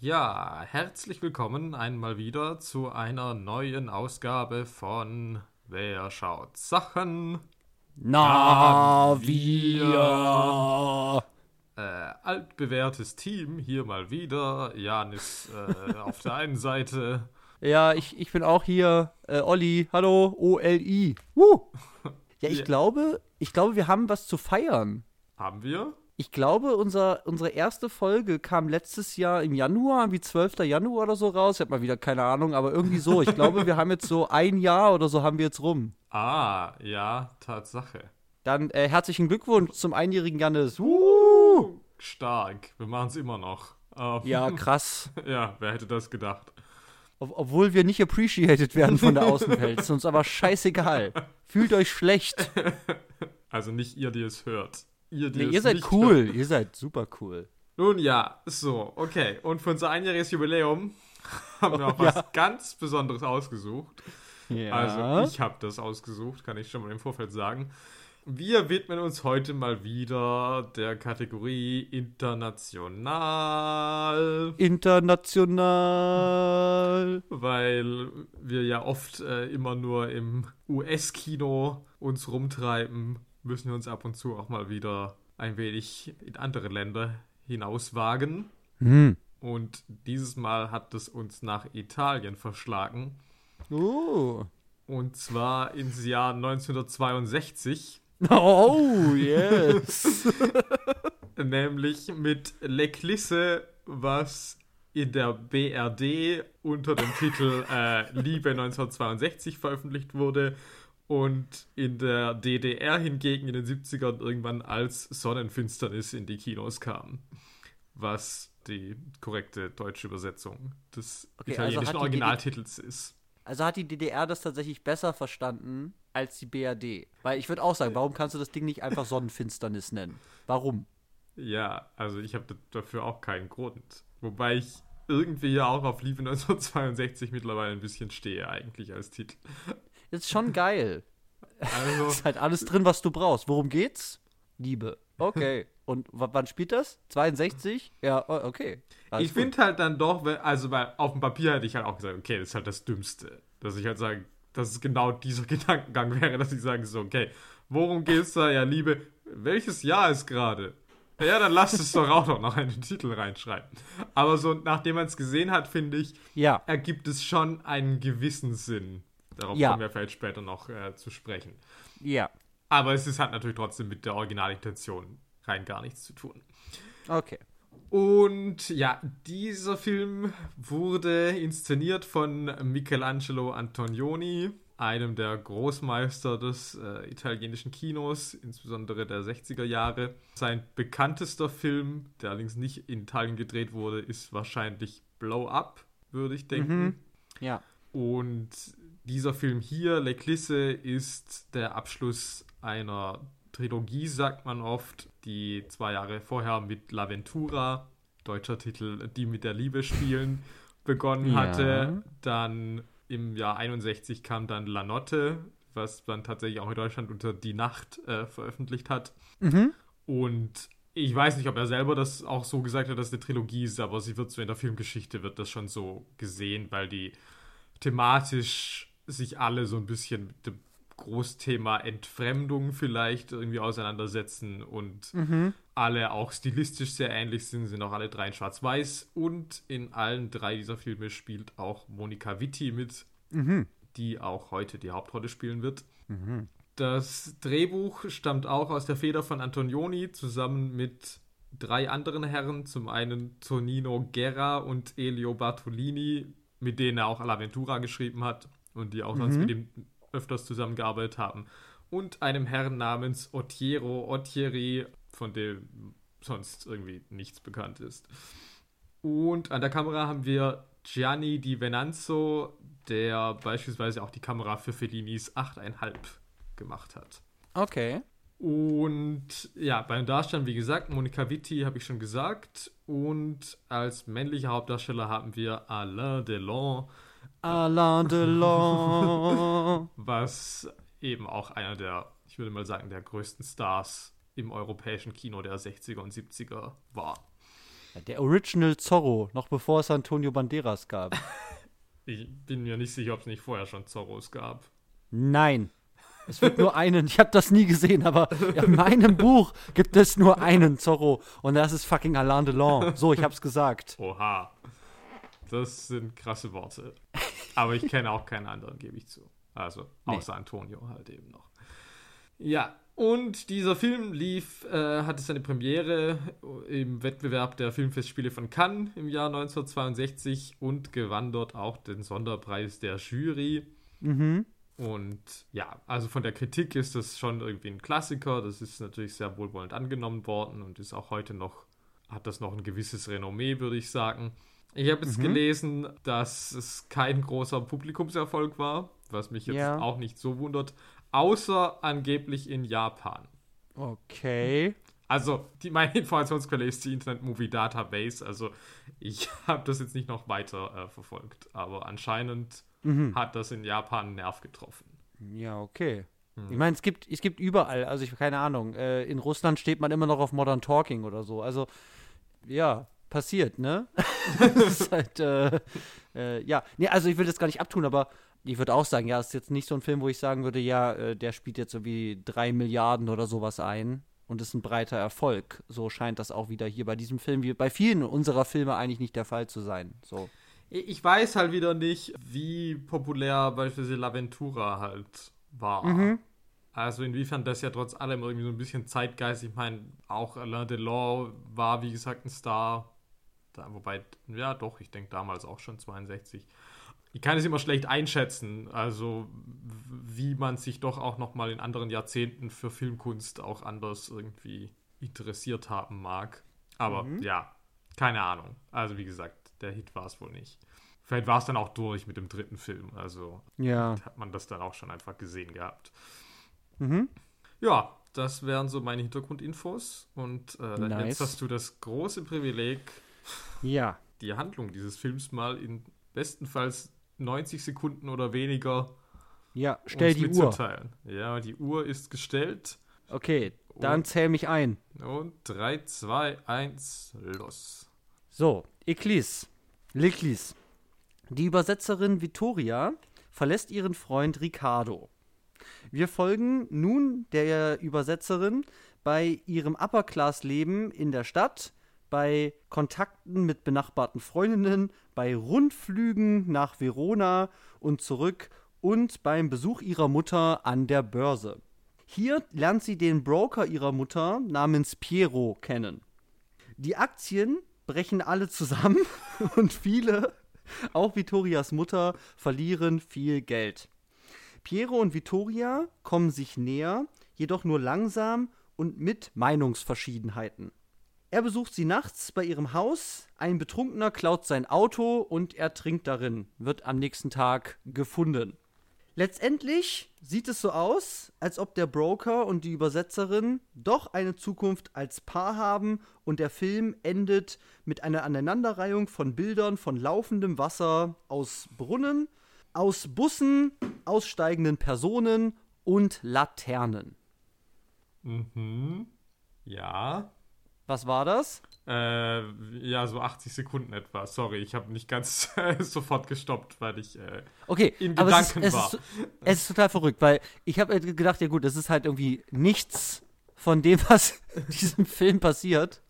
Ja, herzlich willkommen einmal wieder zu einer neuen Ausgabe von Wer schaut Sachen? Na, wir. Äh, altbewährtes Team, hier mal wieder. Jan ist äh, auf der einen Seite. Ja, ich, ich bin auch hier. Äh, Olli, hallo, O-L-I. Uh. Ja, ich Ja. glaube, ich glaube, wir haben was zu feiern. Haben wir? Ich glaube, unser, unsere erste Folge kam letztes Jahr im Januar, wie 12. Januar oder so raus. Ich habe mal wieder keine Ahnung, aber irgendwie so. Ich glaube, wir haben jetzt so ein Jahr oder so haben wir jetzt rum. Ah, ja, Tatsache. Dann äh, herzlichen Glückwunsch zum einjährigen Jannis. Uh. Stark. Wir machen es immer noch. Ähm, Ja, krass. ja, wer hätte das gedacht? Ob, obwohl wir nicht appreciated werden von der Außenwelt. Ist uns aber scheißegal. Fühlt euch schlecht. Also nicht ihr, die es hört. Ihr, die Nee, ihr seid cool. Ihr seid super cool. Nun ja, so, okay. Und für unser einjähriges Jubiläum haben wir auch Oh, was ja. ganz Besonderes ausgesucht. Ja. Also ich habe das ausgesucht, kann ich schon mal im Vorfeld sagen. Wir widmen uns heute mal wieder der Kategorie international, International. weil wir ja oft äh, immer nur im US-Kino uns rumtreiben, müssen wir uns ab und zu auch mal wieder ein wenig in andere Länder hinauswagen. Hm. Und dieses Mal hat es uns nach Italien verschlagen. Oh. Und zwar ins Jahr 1962. Oh, yes. nämlich mit L'Eclisse, was in der BRD unter dem Titel äh, Liebe 1962 veröffentlicht wurde und in der DDR hingegen in den 70ern irgendwann als Sonnenfinsternis in die Kinos kam. Was die korrekte deutsche Übersetzung des Okay, also italienischen die Originaltitels ist. Also hat die DDR das tatsächlich besser verstanden als die BRD. Weil ich würde auch sagen, warum kannst du das Ding nicht einfach Sonnenfinsternis nennen? Warum? Ja, also ich habe dafür auch keinen Grund. Wobei ich irgendwie ja auch auf Liebe 1962 mittlerweile ein bisschen stehe, eigentlich als Titel. Ist schon geil. Also, Ist halt alles drin, was du brauchst. Worum geht's? Liebe. Okay. Und wann spielt das? 62? Ja, okay. Alles ich finde halt dann doch, also weil auf dem Papier hätte ich halt auch gesagt, okay, das ist halt das Dümmste. Dass ich halt sage, dass es genau dieser Gedankengang wäre, dass ich sage so, okay, worum geht's da? Ja, Liebe, welches Jahr ist gerade? Ja, dann lasst es doch auch noch in den Titel reinschreiben. Aber so, nachdem man es gesehen hat, finde ich, Ja. ergibt es schon einen gewissen Sinn. Darauf Ja. kommen wir vielleicht später noch äh, zu sprechen. Ja. Aber es ist, hat natürlich trotzdem mit der Originalintention rein gar nichts zu tun. Okay. Und ja, dieser Film wurde inszeniert von Michelangelo Antonioni, einem der Großmeister des äh, italienischen Kinos, insbesondere der 60er Jahre. Sein bekanntester Film, der allerdings nicht in Italien gedreht wurde, ist wahrscheinlich Blow Up, würde ich denken. Ja. Und dieser Film hier, L'Eclisse, ist der Abschluss einer Trilogie, sagt man oft, die zwei Jahre vorher mit L'Aventura, deutscher Titel Die mit der Liebe spielen, begonnen Ja. hatte. Dann im Jahr 61 kam dann La Notte, was man tatsächlich auch in Deutschland unter Die Nacht äh, veröffentlicht hat. Mhm. Und ich weiß nicht, ob er selber das auch so gesagt hat, dass es eine Trilogie ist, aber sie wird so in der Filmgeschichte wird das schon so gesehen, weil die thematisch sich alle so ein bisschen mit dem Großthema Entfremdung vielleicht irgendwie auseinandersetzen und alle auch stilistisch sehr ähnlich sind, sind auch alle drei in Schwarz-Weiß und in allen drei dieser Filme spielt auch Monika Witti mit, die auch heute die Hauptrolle spielen wird. Das Drehbuch stammt auch aus der Feder von Antonioni zusammen mit drei anderen Herren. Zum einen Tonino Guerra und Elio Bartolini, mit denen er auch L'Aventura geschrieben hat und die auch sonst mit ihm öfters zusammengearbeitet haben. Und einem Herrn namens Ottiero Ottieri, von dem sonst irgendwie nichts bekannt ist. Und an der Kamera haben wir Gianni Di Venanzo, der beispielsweise auch die Kamera für Fellinis 8,5 gemacht hat. Okay. Und ja, beim Darstellen, wie gesagt, Monika Vitti habe ich schon gesagt. Und als männlicher Hauptdarsteller haben wir Alain Delon, Alain Delon. was eben auch einer der, ich würde mal sagen, der größten Stars im europäischen Kino der 60er und 70er war. Der Original Zorro, noch bevor es Antonio Banderas gab. Ich bin mir nicht sicher, ob es nicht vorher schon Zorros gab. Nein. Es wird nur einen, ich habe das nie gesehen, aber in meinem Buch gibt es nur einen Zorro und das ist fucking Alain Delon. So, ich hab's gesagt. Oha. Das sind krasse Worte. Aber ich kenne auch keinen anderen, gebe ich zu. Also, außer nee. Antonio halt eben noch. Ja, und dieser Film lief, äh, hatte seine Premiere im Wettbewerb der Filmfestspiele von Cannes im Jahr 1962 und gewann dort auch den Sonderpreis der Jury. Mhm. Und ja, also von der Kritik ist das schon irgendwie ein Klassiker. Das ist natürlich sehr wohlwollend angenommen worden und ist auch heute noch, hat das noch ein gewisses Renommee, würde ich sagen. Ich habe jetzt mhm. gelesen, dass es kein großer Publikumserfolg war, was mich jetzt ja. auch nicht so wundert, außer angeblich in Japan. Okay. Also, die, meine Informationsquelle ist die Internet Movie Database. Also, ich habe das jetzt nicht noch weiter äh, verfolgt. Aber anscheinend mhm. hat das in Japan einen Nerv getroffen. Ja, okay. Mhm. Ich meine, es gibt, es gibt überall, also ich keine Ahnung, äh, in Russland steht man immer noch auf Modern Talking oder so. Also, ja, passiert, ne? das ist halt, äh, äh, ja. Nee, also ich will das gar nicht abtun, aber ich würde auch sagen, ja, es ist jetzt nicht so ein Film, wo ich sagen würde, ja, äh, der spielt jetzt so wie drei Milliarden oder sowas ein und ist ein breiter Erfolg. So scheint das auch wieder hier bei diesem Film, wie bei vielen unserer Filme eigentlich nicht der Fall zu sein. So. Ich weiß halt wieder nicht, wie populär beispielsweise L'Aventura halt war. Mhm. Also inwiefern das ja trotz allem irgendwie so ein bisschen Zeitgeist, ich meine, auch Alain Delon war, wie gesagt, ein Star. Da, wobei, ja doch, ich denke damals auch schon 62. Ich kann es immer schlecht einschätzen, also wie man sich doch auch noch mal in anderen Jahrzehnten für Filmkunst auch anders irgendwie interessiert haben mag. Aber mhm. ja, keine Ahnung. Also wie gesagt, der Hit war es wohl nicht. Vielleicht war es dann auch durch mit dem dritten Film. Also ja. hat man das dann auch schon einfach gesehen gehabt. Mhm. Ja, das wären so meine Hintergrundinfos. Und äh, nice. jetzt hast du das große Privileg, ja. die Handlung dieses Films mal in bestenfalls 90 Sekunden oder weniger ja, stell die Uhr. Ja, die Uhr ist gestellt. Okay, dann und, zähl mich ein. Und 3, 2, 1, los. So, Eklis, Leklis. Die Übersetzerin Vittoria verlässt ihren Freund Ricardo. Wir folgen nun der Übersetzerin bei ihrem Upper-Class-Leben in der Stadt, bei Kontakten mit benachbarten Freundinnen, bei Rundflügen nach Verona und zurück und beim Besuch ihrer Mutter an der Börse. Hier lernt sie den Broker ihrer Mutter namens Piero kennen. Die Aktien brechen alle zusammen und viele, auch Vittorias Mutter, verlieren viel Geld. Piero und Vittoria kommen sich näher, jedoch nur langsam und mit Meinungsverschiedenheiten. Er besucht sie nachts bei ihrem Haus, ein Betrunkener klaut sein Auto und er trinkt darin, wird am nächsten Tag gefunden. Letztendlich sieht es so aus, als ob der Broker und die Übersetzerin doch eine Zukunft als Paar haben und der Film endet mit einer Aneinanderreihung von Bildern von laufendem Wasser aus Brunnen, aus Bussen, aussteigenden Personen und Laternen. Mhm. Ja. Was war das? Äh, ja, so 80 Sekunden etwa. Sorry, ich habe nicht ganz sofort gestoppt, weil ich äh, okay, in Gedanken es ist, es war. Ist, es ist total verrückt, weil ich habe gedacht, ja gut, das ist halt irgendwie nichts von dem, was in diesem Film passiert.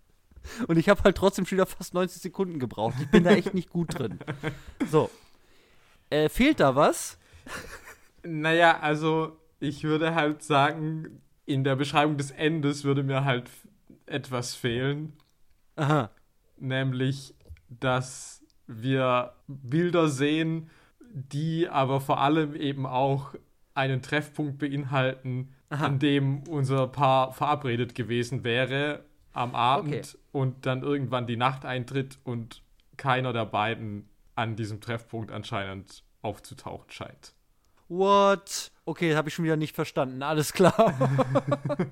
Und ich habe halt trotzdem schon wieder fast 90 Sekunden gebraucht. Ich bin da echt nicht gut drin. So. Äh, fehlt da was? Naja, also ich würde halt sagen, in der Beschreibung des Endes würde mir halt etwas fehlen. Aha. Nämlich, dass wir Bilder sehen, die aber vor allem eben auch einen Treffpunkt beinhalten, Aha. an dem unser Paar verabredet gewesen wäre am Abend okay. und dann irgendwann die Nacht eintritt und keiner der beiden an diesem Treffpunkt anscheinend aufzutauchen scheint. What? Okay, habe ich schon wieder nicht verstanden. Alles klar.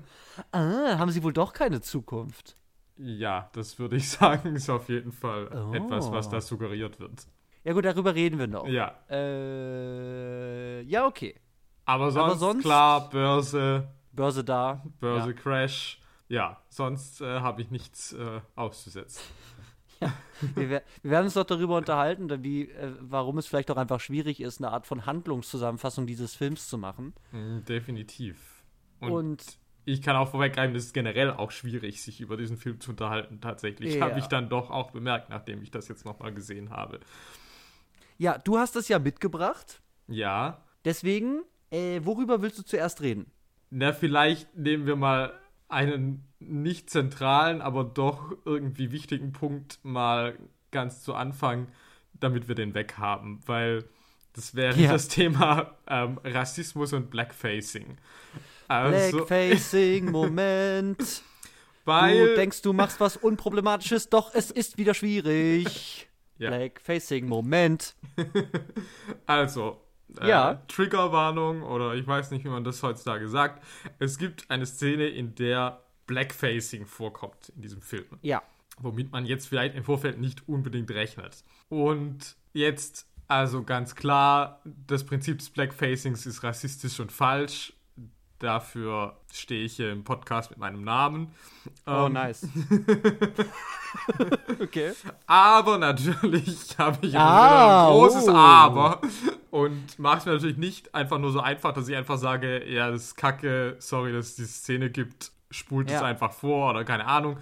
ah, haben sie wohl doch keine Zukunft. Ja, das würde ich sagen, ist auf jeden Fall oh. etwas, was da suggeriert wird. Ja gut, darüber reden wir noch. Ja. Äh, ja, okay. Aber sonst, Aber sonst klar, Börse. Börse da. Börse ja. Crash. Ja, sonst äh, habe ich nichts äh, auszusetzen. Wir, wer- wir werden uns doch darüber unterhalten, wie, äh, warum es vielleicht auch einfach schwierig ist, eine Art von Handlungszusammenfassung dieses Films zu machen. Mm, Definitiv. Und, Und, ich kann auch vorweggreifen, es ist generell auch schwierig, sich über diesen Film zu unterhalten. Tatsächlich Ja. habe ich dann doch auch bemerkt, nachdem ich das jetzt nochmal gesehen habe. ja, du hast es ja mitgebracht. Ja, Deswegen, äh, worüber willst du zuerst reden? na, vielleicht nehmen wir mal einen nicht zentralen, aber doch irgendwie wichtigen Punkt mal ganz zu Anfang, damit wir den weghaben, weil das wäre Ja. das Thema ähm, Rassismus und Blackfacing. Also, Blackfacing, Moment. weil, Du denkst, du machst was Unproblematisches, doch es ist wieder schwierig. Ja. Blackfacing, Moment. Also, äh, Ja. Triggerwarnung oder ich weiß nicht, wie man das heutzutage sagt. Es gibt eine Szene, in der Blackfacing vorkommt in diesem Film, Ja. womit man jetzt vielleicht im Vorfeld nicht unbedingt rechnet. Und jetzt also ganz klar, das Prinzip des Blackfacings ist rassistisch und falsch. Dafür stehe ich hier im Podcast mit meinem Namen. Oh, Ähm, nice. okay. Aber natürlich habe ich Ah, ein großes oh. Aber und mache es mir natürlich nicht einfach nur so einfach, dass ich einfach sage, ja, das ist kacke, sorry, dass es diese Szene gibt, spult es Ja. einfach vor oder keine Ahnung.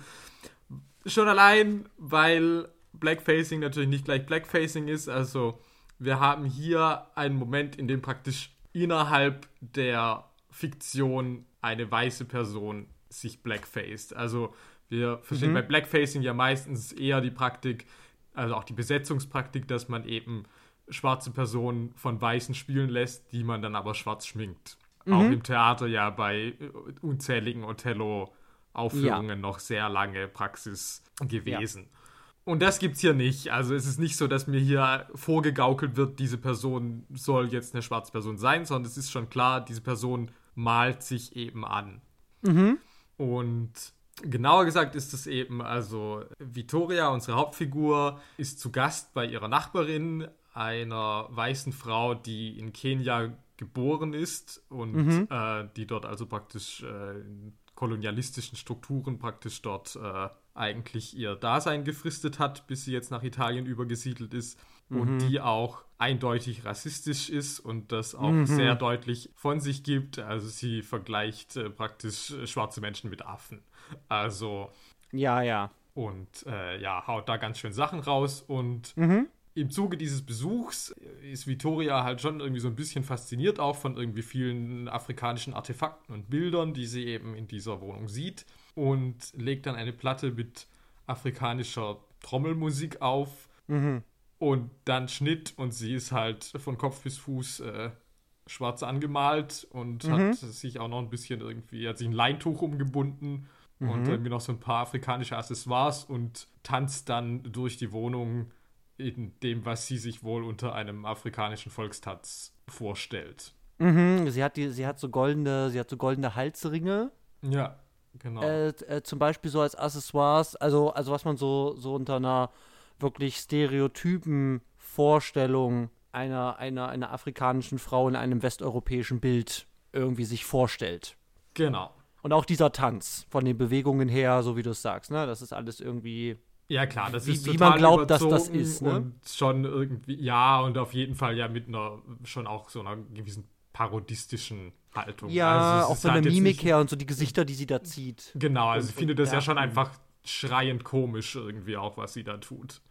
Schon allein, weil Blackfacing natürlich nicht gleich Blackfacing ist, also wir haben hier einen Moment, in dem praktisch innerhalb der Fiktion eine weiße Person sich blackfaced. Also wir verstehen Mhm. bei Blackfacing ja meistens eher die Praktik, also auch die Besetzungspraktik, dass man eben schwarze Personen von Weißen spielen lässt, die man dann aber schwarz schminkt. Mhm. Auch im Theater ja bei äh, unzähligen Othello-Aufführungen Ja. noch sehr lange Praxis gewesen. Und das gibt's hier nicht. Also es ist nicht so, dass mir hier vorgegaukelt wird, diese Person soll jetzt eine schwarze Person sein, sondern es ist schon klar, diese Person malt sich eben an. Und genauer gesagt ist es eben, also Vittoria, unsere Hauptfigur, ist zu Gast bei ihrer Nachbarin, einer weißen Frau, die in Kenia geboren ist und äh, die dort also praktisch äh, in kolonialistischen Strukturen praktisch dort äh, eigentlich ihr Dasein gefristet hat, bis sie jetzt nach Italien übergesiedelt ist und die auch eindeutig rassistisch ist und das auch sehr deutlich von sich gibt. Also sie vergleicht äh, praktisch äh, schwarze Menschen mit Affen. Also Ja, ja. und äh, ja, haut da ganz schön Sachen raus. Und im Zuge dieses Besuchs ist Vittoria halt schon irgendwie so ein bisschen fasziniert auch von irgendwie vielen afrikanischen Artefakten und Bildern, die sie eben in dieser Wohnung sieht. Und legt dann eine Platte mit afrikanischer Trommelmusik auf. Und dann Schnitt und sie ist halt von Kopf bis Fuß äh, schwarz angemalt und hat sich auch noch ein bisschen irgendwie, hat sich ein Leintuch umgebunden und irgendwie noch so ein paar afrikanische Accessoires und tanzt dann durch die Wohnung in dem, was sie sich wohl unter einem afrikanischen Volkstanz vorstellt. Mhm, sie hat die, sie hat so goldene, sie hat so goldene Halsringe, Ja, genau. äh, äh, zum Beispiel so als Accessoires, also, also was man so, so unter einer wirklich stereotypen Vorstellung einer, einer, einer afrikanischen Frau in einem westeuropäischen Bild irgendwie sich vorstellt. genau. Und auch dieser Tanz von den Bewegungen her, so wie du es sagst, ne? Das ist alles irgendwie. Ja, klar, das Wie- ist wie total man glaubt, dass das ist, ne? Und schon irgendwie, ja, und auf jeden Fall ja mit einer, schon auch so einer gewissen parodistischen Haltung. Ja, Also auch von halt der jetzt Mimik her und so die Gesichter, die sie da zieht. Genau, also ich und- finde das ja ja. schon einfach schreiend komisch irgendwie auch, was sie da tut.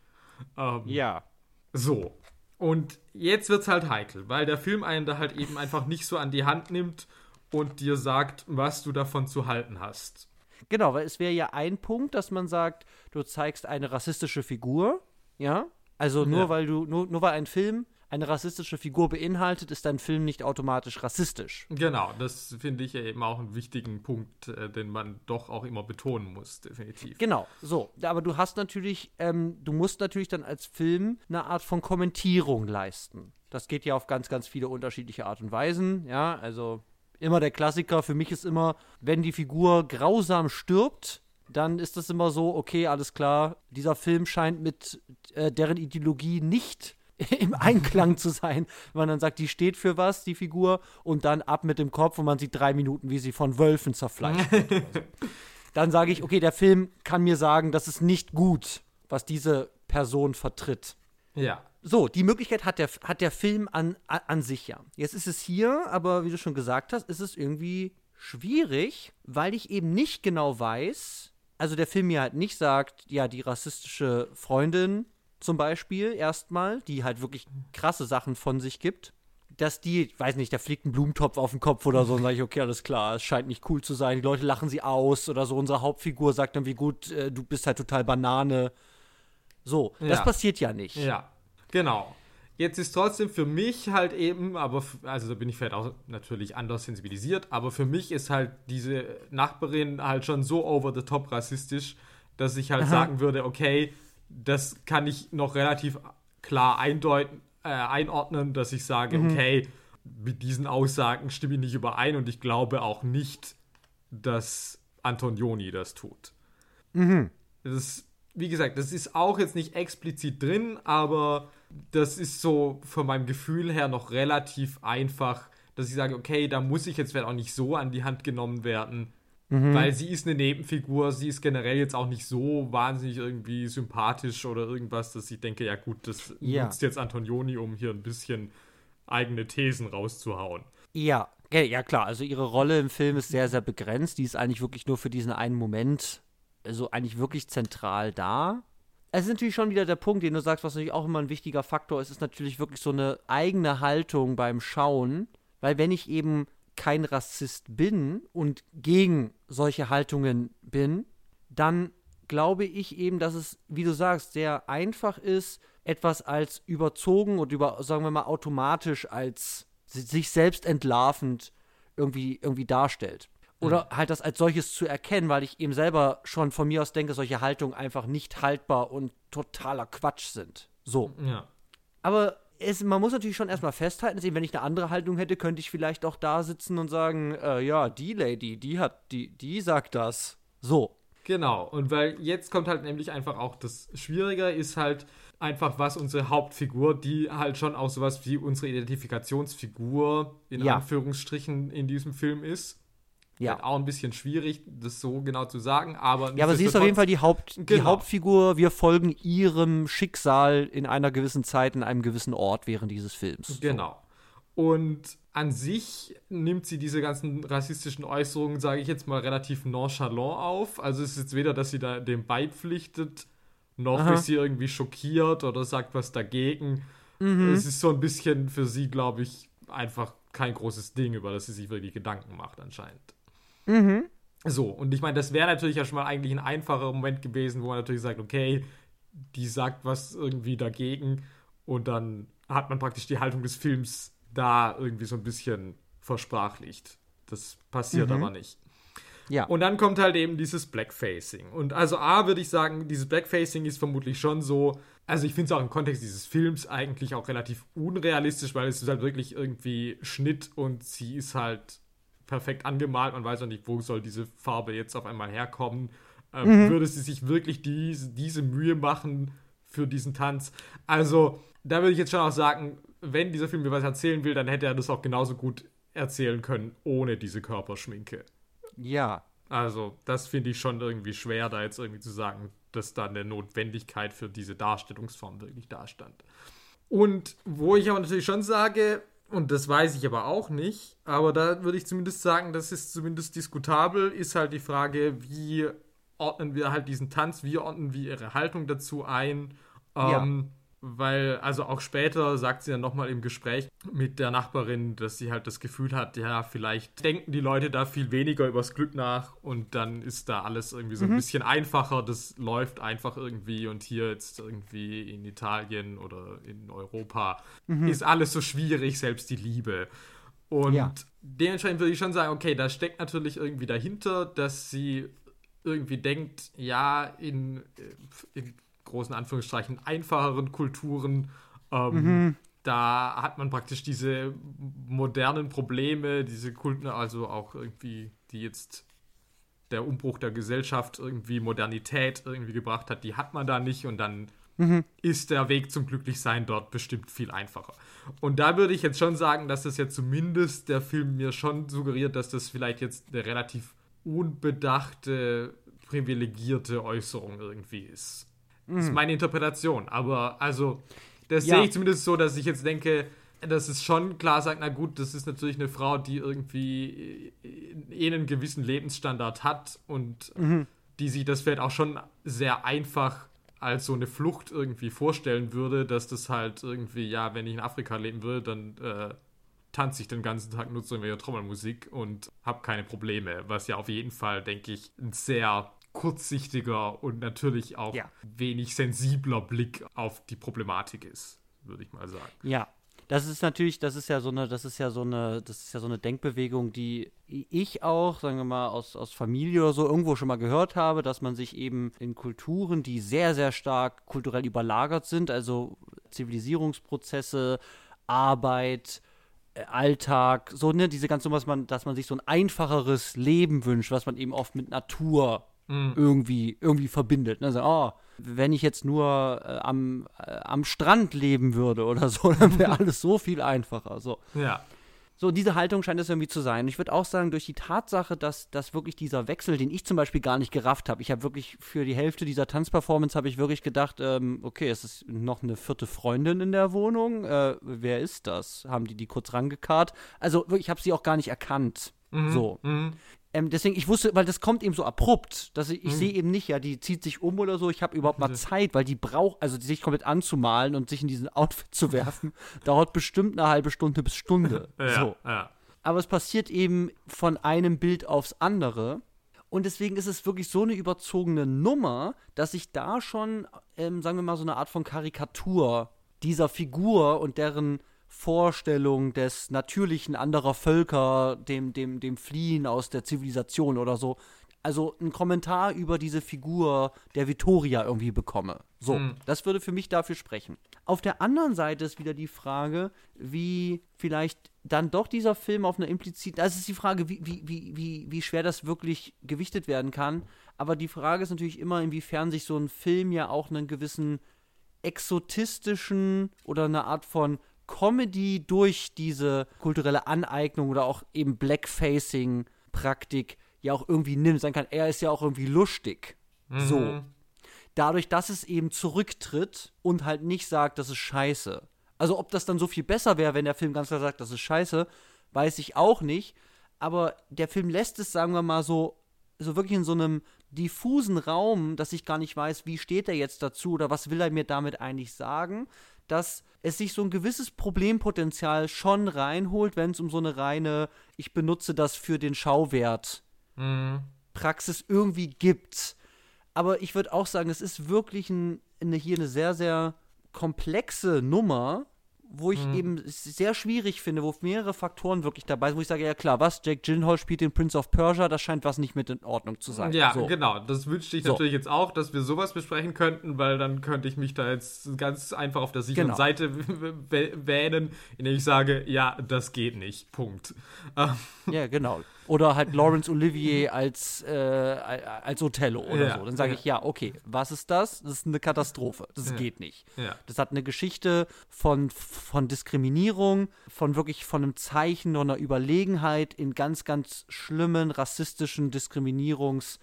Ähm, Ja. So. Und jetzt wird's halt heikel, weil der Film einen da halt eben einfach nicht so an die Hand nimmt und dir sagt, was du davon zu halten hast. Genau, weil es wäre ja ein Punkt, dass man sagt, du zeigst eine rassistische Figur, ja? Also nur Ja. weil du, nur, nur weil ein Film eine rassistische Figur beinhaltet, ist dein Film nicht automatisch rassistisch. Genau, das finde ich ja eben auch einen wichtigen Punkt, äh, den man doch auch immer betonen muss, definitiv. Genau, so. Aber du hast natürlich, ähm, du musst natürlich dann als Film eine Art von Kommentierung leisten. Das geht ja auf ganz, ganz viele unterschiedliche Art und Weisen, ja. Also immer der Klassiker für mich ist immer, wenn die Figur grausam stirbt, dann ist das immer so, okay, alles klar, dieser Film scheint mit äh, deren Ideologie nicht im Einklang zu sein, wenn man dann sagt, die steht für was, die Figur, und dann ab mit dem Kopf und man sieht drei Minuten, wie sie von Wölfen zerfleischt wird. Dann sage ich, okay, der Film kann mir sagen, das ist nicht gut, was diese Person vertritt. Ja. So, die Möglichkeit hat der, hat der Film an, an sich ja. Jetzt ist es hier, aber wie du schon gesagt hast, ist es irgendwie schwierig, weil ich eben nicht genau weiß, also der Film mir halt nicht sagt, ja, die rassistische Freundin zum Beispiel erstmal, die halt wirklich krasse Sachen von sich gibt, dass die, ich weiß nicht, da fliegt ein Blumentopf auf den Kopf oder so, und sage ich, okay, alles klar, es scheint nicht cool zu sein, die Leute lachen sie aus oder so, unsere Hauptfigur sagt dann, wie gut, äh, du bist halt total Banane. So, ja. das passiert ja nicht. Ja, genau. Jetzt ist trotzdem für mich halt eben, aber also da bin ich vielleicht auch natürlich anders sensibilisiert, aber für mich ist halt diese Nachbarin halt schon so over the top rassistisch, dass ich halt Aha. sagen würde, okay, das kann ich noch relativ klar eindeuten, äh, einordnen, dass ich sage, mhm. okay, mit diesen Aussagen stimme ich nicht überein und ich glaube auch nicht, dass Antonioni das tut. Mhm. Das, wie gesagt, das ist auch jetzt nicht explizit drin, aber das ist so von meinem Gefühl her noch relativ einfach, dass ich sage, okay, da muss ich jetzt auch nicht so an die Hand genommen werden, mhm. weil sie ist eine Nebenfigur, sie ist generell jetzt auch nicht so wahnsinnig irgendwie sympathisch oder irgendwas, dass ich denke, ja gut, das ja. nutzt jetzt Antonioni, um hier ein bisschen eigene Thesen rauszuhauen. Ja, ja klar, also ihre Rolle im Film ist sehr, sehr begrenzt, die ist eigentlich wirklich nur für diesen einen Moment, also eigentlich wirklich zentral da es ist natürlich schon wieder der Punkt, den du sagst, was natürlich auch immer ein wichtiger Faktor ist, ist natürlich wirklich so eine eigene Haltung beim Schauen. Weil wenn ich eben kein Rassist bin und gegen solche Haltungen bin, dann glaube ich eben, dass es, wie du sagst, sehr einfach ist, etwas als überzogen und über, sagen wir mal, automatisch als sich selbst entlarvend irgendwie, irgendwie darstellt. Oder mhm. halt das als solches zu erkennen, weil ich eben selber schon von mir aus denke, solche Haltungen einfach nicht haltbar und totaler Quatsch sind. So. Ja. Aber es, man muss natürlich schon erstmal festhalten, wenn ich eine andere Haltung hätte, könnte ich vielleicht auch da sitzen und sagen, äh, ja, die Lady, die hat, die, die sagt das. So. Genau, und weil jetzt kommt halt nämlich einfach auch das Schwierige, ist halt einfach, was unsere Hauptfigur, die halt schon auch sowas wie unsere Identifikationsfigur in ja. Anführungsstrichen in diesem Film ist. Ja. Halt auch ein bisschen schwierig, das so genau zu sagen, aber. Ja, aber sie ist auf jeden Fall die, Haupt, genau. die Hauptfigur. Wir folgen ihrem Schicksal in einer gewissen Zeit, in einem gewissen Ort während dieses Films. Genau. Und an sich nimmt sie diese ganzen rassistischen Äußerungen, sage ich jetzt mal, relativ nonchalant auf. Also es ist jetzt weder, dass sie da dem beipflichtet, noch Aha. ist sie irgendwie schockiert oder sagt was dagegen. Mhm. Es ist so ein bisschen für sie, glaube ich, einfach kein großes Ding, über das sie sich wirklich Gedanken macht anscheinend. Mhm. So, und ich meine, das wäre natürlich ja schon mal eigentlich ein einfacher Moment gewesen, wo man natürlich sagt, okay, die sagt was irgendwie dagegen und dann hat man praktisch die Haltung des Films da irgendwie so ein bisschen versprachlicht. Das passiert mhm. aber nicht. Ja. Und dann kommt halt eben dieses Blackfacing. Und also A würde ich sagen, dieses Blackfacing ist vermutlich schon so, also ich finde es auch im Kontext dieses Films eigentlich auch relativ unrealistisch, weil es ist halt wirklich irgendwie Schnitt und sie ist halt perfekt angemalt. Man weiß auch nicht, wo soll diese Farbe jetzt auf einmal herkommen. Ähm, mhm. Würde sie sich wirklich diese, diese Mühe machen für diesen Tanz? Also, da würde ich jetzt schon auch sagen, wenn dieser Film mir was erzählen will, dann hätte er das auch genauso gut erzählen können, ohne diese Körperschminke. Ja. Also, das finde ich schon irgendwie schwer, da jetzt irgendwie zu sagen, dass da eine Notwendigkeit für diese Darstellungsform wirklich dastand. Und wo ich aber natürlich schon sage, und das weiß ich aber auch nicht, aber da würde ich zumindest sagen, das ist zumindest diskutabel, ist halt die Frage, wie ordnen wir halt diesen Tanz, wie ordnen wir ihre Haltung dazu ein. Ähm, ja weil, also auch später sagt sie dann nochmal im Gespräch mit der Nachbarin, dass sie halt das Gefühl hat, ja, vielleicht denken die Leute da viel weniger übers Glück nach und dann ist da alles irgendwie so ein mhm. bisschen einfacher, das läuft einfach irgendwie und hier jetzt irgendwie in Italien oder in Europa mhm. ist alles so schwierig, selbst die Liebe. Und ja. dementsprechend würde ich schon sagen, okay, da steckt natürlich irgendwie dahinter, dass sie irgendwie denkt, ja, in, äh, in großen Anführungsstrichen einfacheren Kulturen. Ähm, mhm. Da hat man praktisch diese modernen Probleme, diese Kulten, also auch irgendwie, die jetzt der Umbruch der Gesellschaft irgendwie Modernität irgendwie gebracht hat, die hat man da nicht und dann mhm. ist der Weg zum Glücklichsein dort bestimmt viel einfacher. Und da würde ich jetzt schon sagen, dass das jetzt zumindest der Film mir schon suggeriert, dass das vielleicht jetzt eine relativ unbedachte, privilegierte Äußerung irgendwie ist. Das ist meine Interpretation. Aber also, das Ja. sehe ich zumindest so, dass ich jetzt denke, dass es schon klar sagt, na gut, das ist natürlich eine Frau, die irgendwie äh, eh einen gewissen Lebensstandard hat und die sich das vielleicht auch schon sehr einfach als so eine Flucht irgendwie vorstellen würde, dass das halt irgendwie, ja, wenn ich in Afrika leben würde, dann äh, tanze ich den ganzen Tag nur zu irgendwelcher Trommelmusik und habe keine Probleme, was ja auf jeden Fall, denke ich, ein sehr kurzsichtiger und natürlich auch Ja. wenig sensibler Blick auf die Problematik ist, würde ich mal sagen. Ja, das ist natürlich, das ist ja so eine, das ist ja so eine, das ist ja so eine Denkbewegung, die ich auch, sagen wir mal, aus, aus Familie oder so irgendwo schon mal gehört habe, dass man sich eben in Kulturen, die sehr, sehr stark kulturell überlagert sind, also Zivilisierungsprozesse, Arbeit, äh, Alltag, so, ne, diese ganze, was man, dass man sich so ein einfacheres Leben wünscht, was man eben oft mit Natur irgendwie, irgendwie verbindet. Ne? Also, oh, wenn ich jetzt nur äh, am, äh, am Strand leben würde oder so, dann wäre alles so viel einfacher. So. Ja. So, diese Haltung scheint es irgendwie zu sein. Und ich würde auch sagen, durch die Tatsache, dass, dass wirklich dieser Wechsel, den ich zum Beispiel gar nicht gerafft habe, ich habe wirklich für die Hälfte dieser Tanzperformance habe ich wirklich gedacht, ähm, okay, es ist noch eine vierte Freundin in der Wohnung. Äh, wer ist das? Haben die die kurz rangekarrt? Also wirklich, ich habe sie auch gar nicht erkannt. So. Mhm. Ähm, deswegen, ich wusste, weil das kommt eben so abrupt, dass ich, ich sehe eben nicht, ja, die zieht sich um oder so, ich habe überhaupt mal Zeit, weil die braucht, also sich komplett anzumalen und sich in diesen Outfit zu werfen, dauert bestimmt eine halbe Stunde bis Stunde. Ja, So. ja. Aber es passiert eben von einem Bild aufs andere. Und deswegen ist es wirklich so eine überzogene Nummer, dass ich da schon, ähm, sagen wir mal, so eine Art von Karikatur dieser Figur und deren Vorstellung des Natürlichen anderer Völker, dem, dem, dem Fliehen aus der Zivilisation oder so. Also ein Kommentar über diese Figur der Vittoria irgendwie bekomme. So, das würde für mich dafür sprechen. Auf der anderen Seite ist wieder die Frage, wie vielleicht dann doch dieser Film auf einer impliziten, es ist die Frage, wie, wie, wie, wie, wie schwer das wirklich gewichtet werden kann. Aber die Frage ist natürlich immer, inwiefern sich so ein Film ja auch einen gewissen exotistischen oder eine Art von Comedy durch diese kulturelle Aneignung oder auch eben Blackfacing-Praktik ja auch irgendwie nimmt. Sein kann, er ist ja auch irgendwie lustig. So. Dadurch, dass es eben zurücktritt und halt nicht sagt, das ist scheiße. Also, ob das dann so viel besser wäre, wenn der Film ganz klar sagt, das ist scheiße, weiß ich auch nicht. Aber der Film lässt es, sagen wir mal, so, so wirklich in so einem diffusen Raum, dass ich gar nicht weiß, wie steht er jetzt dazu oder was will er mir damit eigentlich sagen, dass es sich so ein gewisses Problempotenzial schon reinholt, wenn es um so eine reine, ich benutze das für den Schauwert Praxis irgendwie gibt. Aber ich würde auch sagen, es ist wirklich ein, eine, hier eine sehr, sehr komplexe Nummer, wo ich eben es sehr schwierig finde, wo mehrere Faktoren wirklich dabei sind, wo ich sage, ja klar, was, Jake Gyllenhaal spielt den Prince of Persia, das scheint was nicht mit in Ordnung zu sein. Ja, so. genau. Das wünschte ich So. natürlich jetzt auch, dass wir sowas besprechen könnten, weil dann könnte ich mich da jetzt ganz einfach auf der sicheren Genau. Seite wähnen, indem ich sage, ja, das geht nicht. Punkt. Ja, genau. Oder halt Laurence Olivier als, äh, als Othello oder Ja, so. Dann sage ja. ich, ja, okay, was ist das? Das ist eine Katastrophe. Das geht nicht. Ja. Das hat eine Geschichte von, von Diskriminierung, von wirklich von einem Zeichen oder einer Überlegenheit in ganz, ganz schlimmen rassistischen Diskriminierungs-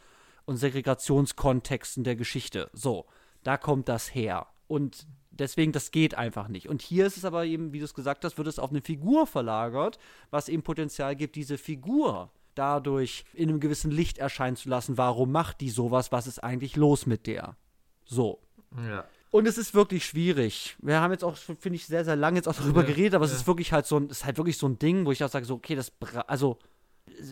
und Segregationskontexten der Geschichte. So, da kommt das her. Und deswegen, das geht einfach nicht. Und hier ist es aber eben, wie du es gesagt hast, wird es auf eine Figur verlagert, was eben Potenzial gibt, diese Figur dadurch in einem gewissen Licht erscheinen zu lassen. Warum macht die sowas? Was ist eigentlich los mit der? So. ja. Und es ist wirklich schwierig. Wir haben jetzt auch, finde ich, sehr, sehr lange jetzt auch darüber Ja, geredet, aber es ja. ist wirklich halt so ein, es ist halt wirklich so ein Ding, wo ich auch sage, so, okay, das, also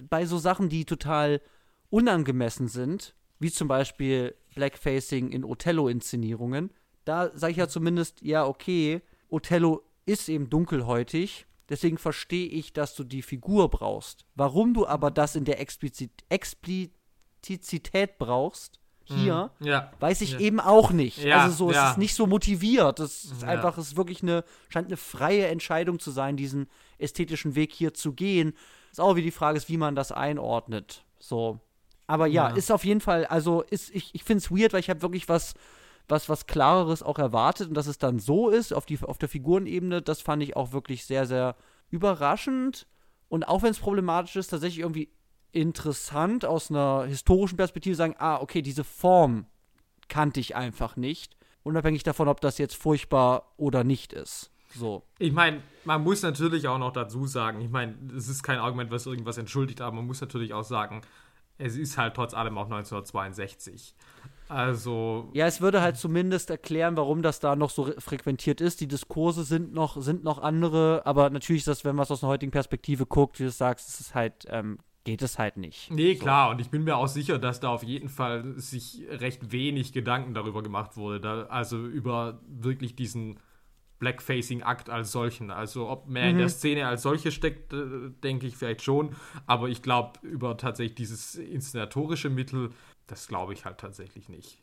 bei so Sachen, die total unangemessen sind, wie zum Beispiel Blackfacing in Othello-Inszenierungen, da sage ich ja zumindest, ja, okay, Othello ist eben dunkelhäutig, deswegen verstehe ich, dass du die Figur brauchst. Warum du aber das in der Explizit Explizität brauchst, hier, Ja. weiß ich ja. eben auch nicht. Ja, also so, es ist nicht so motiviert. Es ist Ja. einfach, es ist wirklich eine, scheint eine freie Entscheidung zu sein, diesen ästhetischen Weg hier zu gehen. Ist auch wie die Frage ist, wie man das einordnet. So. Aber ja, Ja. ist auf jeden Fall, also ist, ich, ich finde es weird, weil ich habe wirklich was, was, was Klareres auch erwartet und dass es dann so ist, auf, die, auf der Figurenebene, das fand ich auch wirklich sehr, sehr überraschend. Und auch wenn es problematisch ist, tatsächlich irgendwie interessant aus einer historischen Perspektive sagen, ah, okay, diese Form kannte ich einfach nicht. unabhängig davon, ob das jetzt furchtbar oder nicht ist. So. Ich meine, man muss natürlich auch noch dazu sagen, ich meine, es ist kein Argument, was irgendwas entschuldigt, aber man muss natürlich auch sagen, es ist halt trotz allem auch 1962. Also. Ja, es würde halt zumindest erklären, warum das da noch so frequentiert ist. Die Diskurse sind noch, sind noch andere, aber natürlich ist das, wenn man es aus einer heutigen Perspektive guckt, wie du sagst, ist es halt, ähm, geht es halt nicht. Nee, so. klar, und ich bin mir auch sicher, dass da auf jeden Fall sich recht wenig Gedanken darüber gemacht wurde. Da, also über wirklich diesen Blackfacing-Akt als solchen. Also ob mehr mhm. in der Szene als solche steckt, äh, denke ich vielleicht schon. Aber ich glaube, über tatsächlich dieses inszenatorische Mittel das glaube ich halt tatsächlich nicht.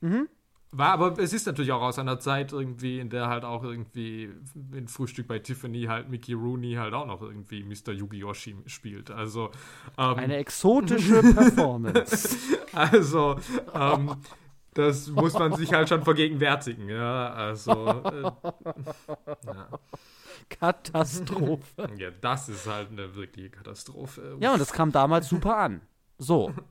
Mhm. War, aber es ist natürlich auch aus einer Zeit irgendwie, in der halt auch irgendwie in Frühstück bei Tiffany halt Mickey Rooney halt auch noch irgendwie Mr. Yugi spielt. Also ähm, eine exotische Performance. also ähm, das muss man sich halt schon vergegenwärtigen. Ja, also äh, ja. Katastrophe. Ja, das ist halt eine wirkliche Katastrophe. Ja, und das kam damals super an. So.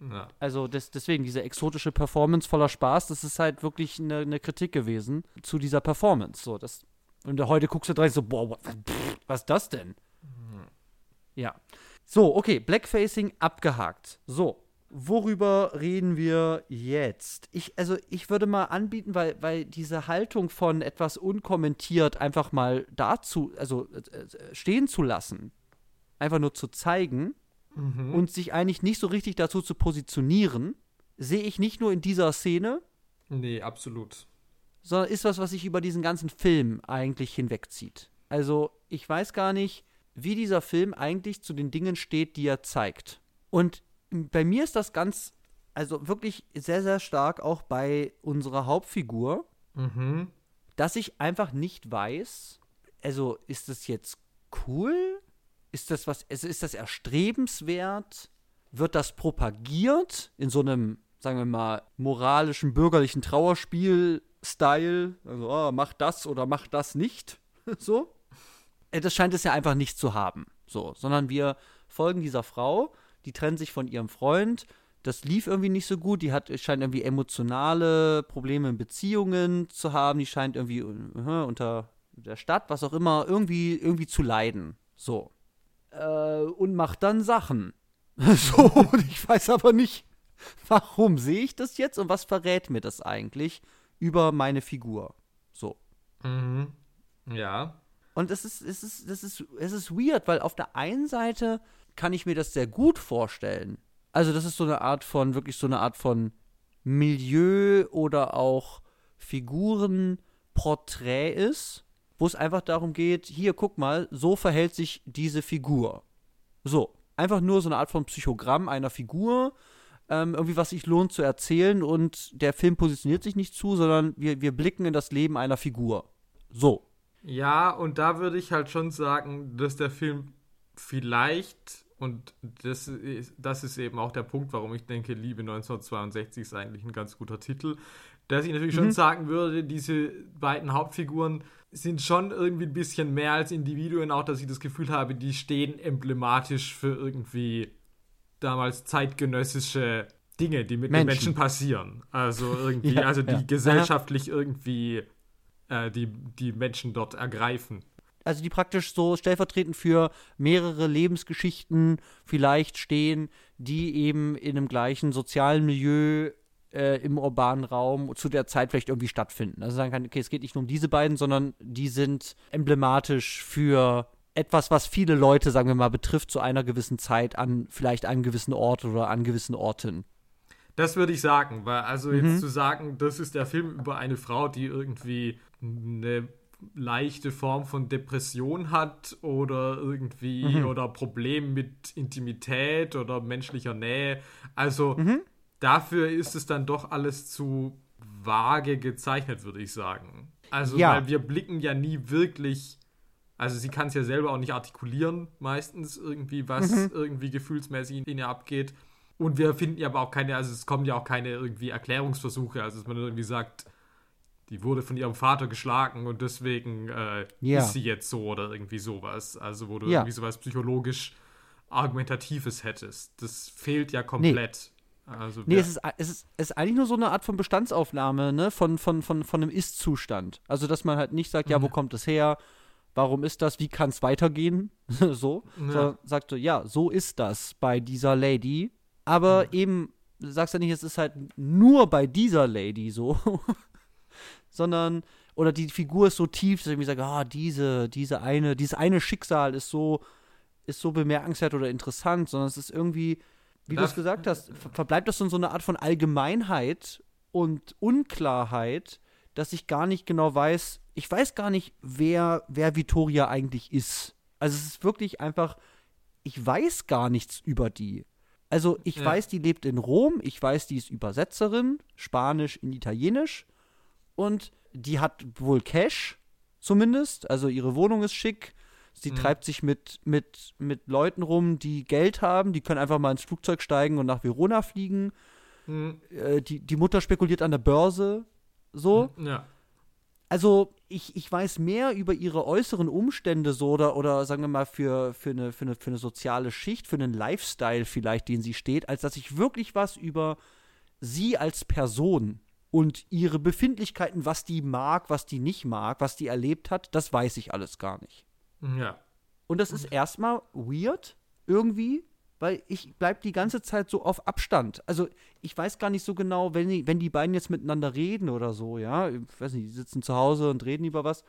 Ja. Also das, deswegen, diese exotische Performance voller Spaß, das ist halt wirklich eine, eine Kritik gewesen zu dieser Performance. So, das, und heute guckst du direkt so, boah, was, was ist das denn? Mhm. Ja. So, okay, Blackfacing abgehakt. So, worüber reden wir jetzt? Ich, also ich würde mal anbieten, weil, weil diese Haltung von etwas unkommentiert einfach mal dazu, also äh, stehen zu lassen, einfach nur zu zeigen, mhm. und sich eigentlich nicht so richtig dazu zu positionieren, sehe ich nicht nur in dieser Szene. Nee, absolut. Sondern ist was, was sich über diesen ganzen Film eigentlich hinwegzieht. Also, ich weiß gar nicht, wie dieser Film eigentlich zu den Dingen steht, die er zeigt. Und bei mir ist das ganz, also wirklich sehr, sehr stark auch bei unserer Hauptfigur, mhm. dass ich einfach nicht weiß, also ist das jetzt cool ist das was, ist das erstrebenswert? Wird das propagiert in so einem, sagen wir mal, moralischen, bürgerlichen Trauerspiel-Style? Also, oh, mach das oder mach das nicht. so. Äh, das scheint es ja einfach nicht zu haben. So, sondern wir folgen dieser Frau, die trennt sich von ihrem Freund. Das lief irgendwie nicht so gut. Die hat, scheint irgendwie emotionale Probleme in Beziehungen zu haben. Die scheint irgendwie uh, unter der Stadt, was auch immer, irgendwie, irgendwie zu leiden. So äh, und macht dann Sachen. so, und ich weiß aber nicht, warum sehe ich das jetzt und was verrät mir das eigentlich über meine Figur. So. Mhm. Ja. Und es ist, es ist, das ist, es ist weird, weil auf der einen Seite kann ich mir das sehr gut vorstellen. Also, das ist so eine Art von, wirklich so eine Art von Milieu oder auch Figurenporträt ist, wo es einfach darum geht, hier, guck mal, so verhält sich diese Figur. So, einfach nur so eine Art von Psychogramm einer Figur, ähm, irgendwie was sich lohnt zu erzählen und der Film positioniert sich nicht zu, sondern wir, wir blicken in das Leben einer Figur. So. Ja, und da würde ich halt schon sagen, dass der Film vielleicht, und das ist, das ist eben auch der Punkt, warum ich denke, Liebe 1962 ist eigentlich ein ganz guter Titel, dass ich natürlich mhm. schon sagen würde, diese beiden Hauptfiguren sind schon irgendwie ein bisschen mehr als Individuen, auch dass ich das Gefühl habe, die stehen emblematisch für irgendwie damals zeitgenössische Dinge, die mit Menschen. den Menschen passieren. Also irgendwie, ja, also die ja. gesellschaftlich irgendwie äh, die, die Menschen dort ergreifen. Also die praktisch so stellvertretend für mehrere Lebensgeschichten vielleicht stehen, die eben in einem gleichen sozialen Milieu äh, im urbanen Raum zu der Zeit vielleicht irgendwie stattfinden. Also sagen kann, okay, es geht nicht nur um diese beiden, sondern die sind emblematisch für etwas, was viele Leute, sagen wir mal, betrifft zu einer gewissen Zeit an vielleicht einem gewissen Ort oder an gewissen Orten. Das würde ich sagen, weil also jetzt mhm. zu sagen, das ist der Film über eine Frau, die irgendwie eine leichte Form von Depression hat oder irgendwie mhm. oder Problem mit Intimität oder menschlicher Nähe. Also mhm dafür ist es dann doch alles zu vage gezeichnet, würde ich sagen. Also, ja. weil wir blicken ja nie wirklich. Also, sie kann es ja selber auch nicht artikulieren, meistens irgendwie, was mhm. irgendwie gefühlsmäßig in ihr abgeht. Und wir finden ja aber auch keine, also es kommen ja auch keine irgendwie Erklärungsversuche, also dass man irgendwie sagt, die wurde von ihrem Vater geschlagen und deswegen äh, ja. ist sie jetzt so oder irgendwie sowas. Also, wo du ja. irgendwie sowas psychologisch Argumentatives hättest. Das fehlt ja komplett. Also, Nee, es ist, es, ist, es ist eigentlich nur so eine Art von Bestandsaufnahme, ne, von, von, von, von einem Ist-Zustand. Also, dass man halt nicht sagt, ja, wo Mhm. kommt es her? Warum ist das? Wie kann es weitergehen? so. Ja. Sondern sagt so, ja, so ist das bei dieser Lady. Aber Mhm. eben, du sagst ja nicht, es ist halt nur bei dieser Lady so. sondern, oder die Figur ist so tief, dass ich mir sage, ah, diese, diese eine, dieses eine Schicksal ist so, ist so bemerkenswert oder interessant, sondern es ist irgendwie, wie du es gesagt hast, ver verbleibt das in so eine Art von Allgemeinheit und Unklarheit, dass ich gar nicht genau weiß, ich weiß gar nicht, wer, wer Vittoria eigentlich ist. Also es ist wirklich einfach, ich weiß gar nichts über die. Also ich Ja. weiß, die lebt in Rom, ich weiß, die ist Übersetzerin, Spanisch in Italienisch und die hat wohl Cash, zumindest. Also ihre Wohnung ist schick. Sie Mhm. treibt sich mit, mit, mit Leuten rum, die Geld haben, die können einfach mal ins Flugzeug steigen und nach Verona fliegen. Hm, Äh, die, die Mutter spekuliert an der Börse. So. Ja. Also, ich, ich weiß mehr über ihre äußeren Umstände so oder, oder sagen wir mal für, für, eine, für, eine, für eine soziale Schicht, für einen Lifestyle vielleicht, den sie steht, als dass ich wirklich was über sie als Person und ihre Befindlichkeiten, was die mag, was die nicht mag, was die erlebt hat, das weiß ich alles gar nicht. Ja. Und das ist erstmal weird, irgendwie, weil ich bleib die ganze Zeit so auf Abstand. Also ich weiß gar nicht so genau, wenn die, wenn die beiden jetzt miteinander reden oder so, ja, ich weiß nicht, die sitzen zu Hause und reden über was,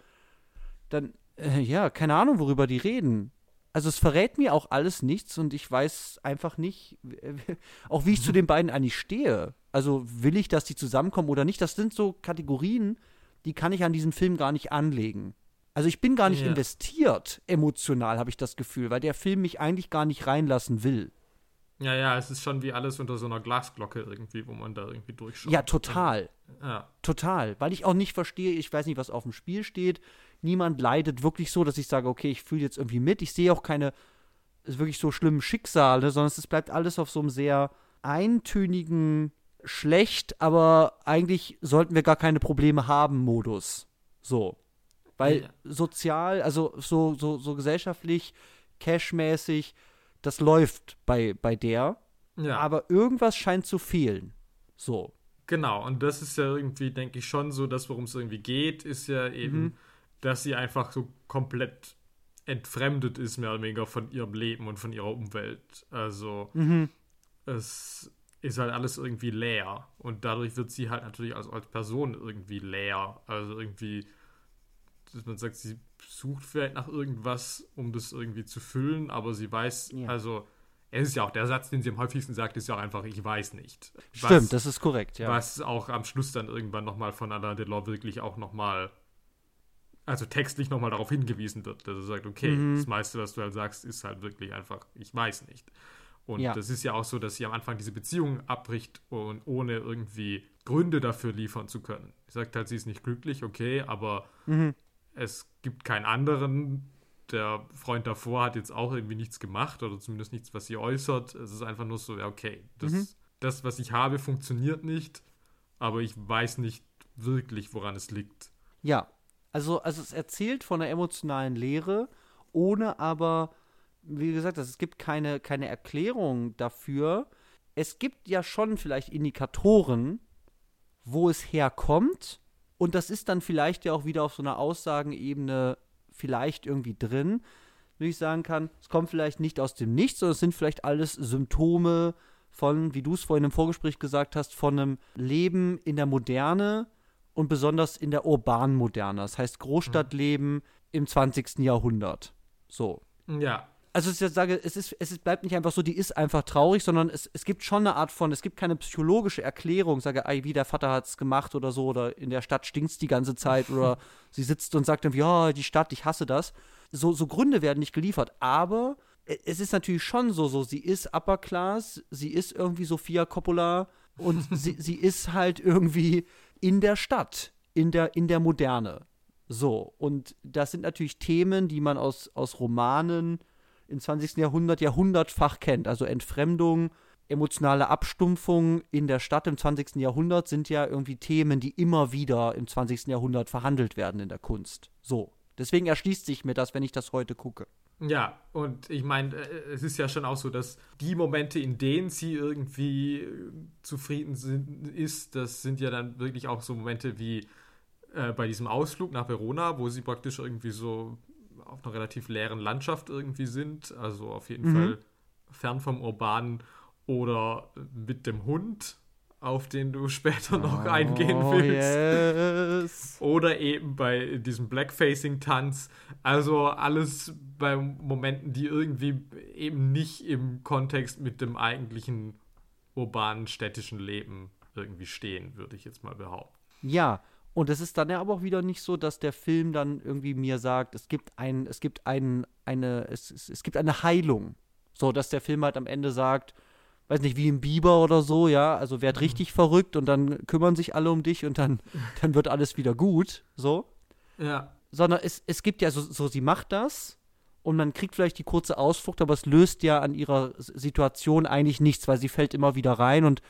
dann, äh, ja, keine Ahnung, worüber die reden. Also es verrät mir auch alles nichts und ich weiß einfach nicht, auch wie ich zu den beiden eigentlich stehe. Also will ich, dass die zusammenkommen oder nicht? Das sind so Kategorien, die kann ich an diesen Film gar nicht anlegen. Also ich bin gar nicht Ja. investiert emotional, habe ich das Gefühl, weil der Film mich eigentlich gar nicht reinlassen will. Ja, ja, es ist schon wie alles unter so einer Glasglocke irgendwie, wo man da irgendwie durchschaut. Ja, total. Ja. Total. Weil ich auch nicht verstehe, ich weiß nicht, was auf dem Spiel steht. Niemand leidet wirklich so, dass ich sage, okay, ich fühle jetzt irgendwie mit. Ich sehe auch keine wirklich so schlimmen Schicksale, sondern es bleibt alles auf so einem sehr eintönigen, schlecht, aber eigentlich sollten wir gar keine Probleme haben Modus. So. Weil Ja. sozial, also so, so, so gesellschaftlich, cashmäßig, das läuft bei, bei der. Ja. Aber irgendwas scheint zu fehlen. So. Genau, und das ist ja irgendwie, denke ich, schon so, dass worum es irgendwie geht, ist ja eben, Mhm. dass sie einfach so komplett entfremdet ist, mehr oder weniger von ihrem Leben und von ihrer Umwelt. Also Mhm. es ist halt alles irgendwie leer und dadurch wird sie halt natürlich als, als Person irgendwie leer. Also irgendwie, dass man sagt, sie sucht vielleicht nach irgendwas, um das irgendwie zu füllen, aber sie weiß, Ja. also es ist ja auch der Satz, den sie am häufigsten sagt, ist ja auch einfach, ich weiß nicht. Stimmt, Was- das ist korrekt, ja. was auch am Schluss dann irgendwann nochmal von Alain Delors wirklich auch nochmal, also textlich nochmal darauf hingewiesen wird, dass er sagt, okay, Mhm. das meiste, was du halt sagst, ist halt wirklich einfach, ich weiß nicht. Und Ja. das ist ja auch so, dass sie am Anfang diese Beziehung abbricht und ohne irgendwie Gründe dafür liefern zu können. Sie sagt halt, sie ist nicht glücklich, okay, aber Mhm. Es gibt keinen anderen. Der Freund davor hat jetzt auch irgendwie nichts gemacht oder zumindest nichts, was sie äußert. Es ist einfach nur so, ja, okay, das, Mhm. das, was ich habe, funktioniert nicht, aber ich weiß nicht wirklich, woran es liegt. Ja, also, also es erzählt von einer emotionalen Leere, ohne aber, wie gesagt, es gibt keine, keine Erklärung dafür. Es gibt ja schon vielleicht Indikatoren, wo es herkommt. Und das ist dann vielleicht ja auch wieder auf so einer Aussagenebene vielleicht irgendwie drin, wo ich sagen kann, es kommt vielleicht nicht aus dem Nichts, sondern es sind vielleicht alles Symptome von, wie du es vorhin im Vorgespräch gesagt hast, von einem Leben in der Moderne und besonders in der urbanen Moderne. Das heißt Großstadtleben im 20. Jahrhundert. So. Ja, Also ich sage, es ist, es ist, bleibt nicht einfach so, die ist einfach traurig, sondern es, es gibt schon eine Art von, es gibt keine psychologische Erklärung, sage, ey, wie der Vater hat es gemacht oder so, oder in der Stadt stinkt es die ganze Zeit, oder sie sitzt und sagt dann, ja, die Stadt, ich hasse das. So, so Gründe werden nicht geliefert, aber e- es ist natürlich schon so, so, sie ist Upper Class, sie ist irgendwie Sophia Coppola und sie, sie ist halt irgendwie in der Stadt, in der, in der Moderne. So, und das sind natürlich Themen, die man aus, aus Romanen im 20. Jahrhundert jahrhundertfach kennt. Also Entfremdung, emotionale Abstumpfung in der Stadt im 20. Jahrhundert sind ja irgendwie Themen, die immer wieder im 20. Jahrhundert verhandelt werden in der Kunst. So. Deswegen erschließt sich mir das, wenn ich das heute gucke. Ja, und ich meine, äh, es ist ja schon auch so, dass die Momente, in denen sie irgendwie äh, zufrieden sind, ist, das sind ja dann wirklich auch so Momente wie äh, bei diesem Ausflug nach Verona, wo sie praktisch irgendwie so auf einer relativ leeren Landschaft irgendwie sind, also auf jeden mhm. Fall fern vom Urbanen oder mit dem Hund, auf den du später noch oh, eingehen willst. Yes. Oder eben bei diesem Blackfacing-Tanz. Also alles bei Momenten, die irgendwie eben nicht im Kontext mit dem eigentlichen urbanen städtischen Leben irgendwie stehen, würde ich jetzt mal behaupten. Ja, und es ist dann ja aber auch wieder nicht so, dass der Film dann irgendwie mir sagt, es gibt ein, es gibt ein, eine, es, es, es gibt eine Heilung. So, dass der Film halt am Ende sagt, weiß nicht, wie im Biber oder so, ja, also werd mhm. richtig verrückt und dann kümmern sich alle um dich und dann, dann wird alles wieder gut, so. Ja. Sondern es, es gibt ja so, so, sie macht das und man kriegt vielleicht die kurze Ausflucht, aber es löst ja an ihrer Situation eigentlich nichts, weil sie fällt immer wieder rein und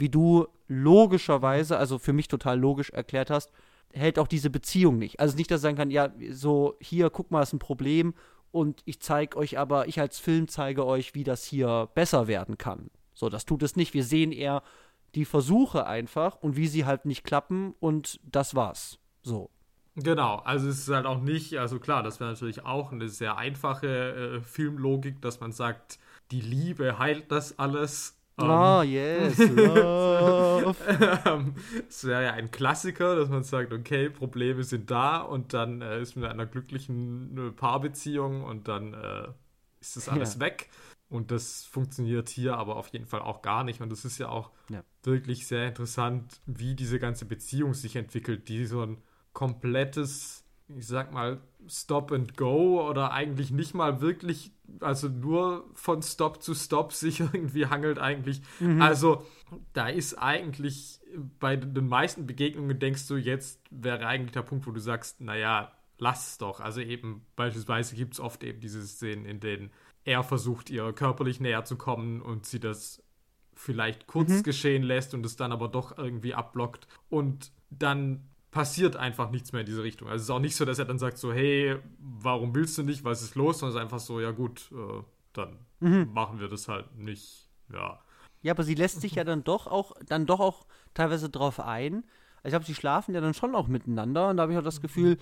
wie du logischerweise, also für mich total logisch erklärt hast, hält auch diese Beziehung nicht. Also nicht, dass ich sagen kann, ja, so hier, guck mal, ist ein Problem und ich zeige euch aber, ich als Film zeige euch, wie das hier besser werden kann. So, das tut es nicht. Wir sehen eher die Versuche einfach und wie sie halt nicht klappen und das war's. So. Genau, also es ist halt auch nicht, also klar, das wäre natürlich auch eine sehr einfache äh, Filmlogik, dass man sagt, die Liebe heilt das alles. Ah, oh, yes, love. Ähm, es wäre ja ein Klassiker, dass man sagt, okay, Probleme sind da und dann äh, ist man in einer glücklichen äh, Paarbeziehung und dann äh, ist das alles ja. weg. Und das funktioniert hier aber auf jeden Fall auch gar nicht. Und es ist ja auch ja. wirklich sehr interessant, wie diese ganze Beziehung sich entwickelt, die so ein komplettes, ich sag mal, Stop and Go oder eigentlich nicht mal wirklich, also nur von Stop zu Stop sich irgendwie hangelt eigentlich. Mhm. Also da ist eigentlich bei den meisten Begegnungen denkst du, jetzt wäre eigentlich der Punkt, wo du sagst, naja, lass es doch. Also eben beispielsweise gibt es oft eben diese Szenen, in denen er versucht, ihr körperlich näher zu kommen und sie das vielleicht kurz mhm. geschehen lässt und es dann aber doch irgendwie abblockt. Und dann passiert einfach nichts mehr in diese Richtung. Also es ist auch nicht so, dass er dann sagt so, hey, warum willst du nicht, was ist los? Sondern es ist einfach so, ja gut, äh, dann mhm. machen wir das halt nicht. Ja. Ja, aber sie lässt sich ja dann doch auch, dann doch auch teilweise drauf ein. Ich glaube, sie schlafen ja dann schon auch miteinander und da habe ich auch das. Gefühl,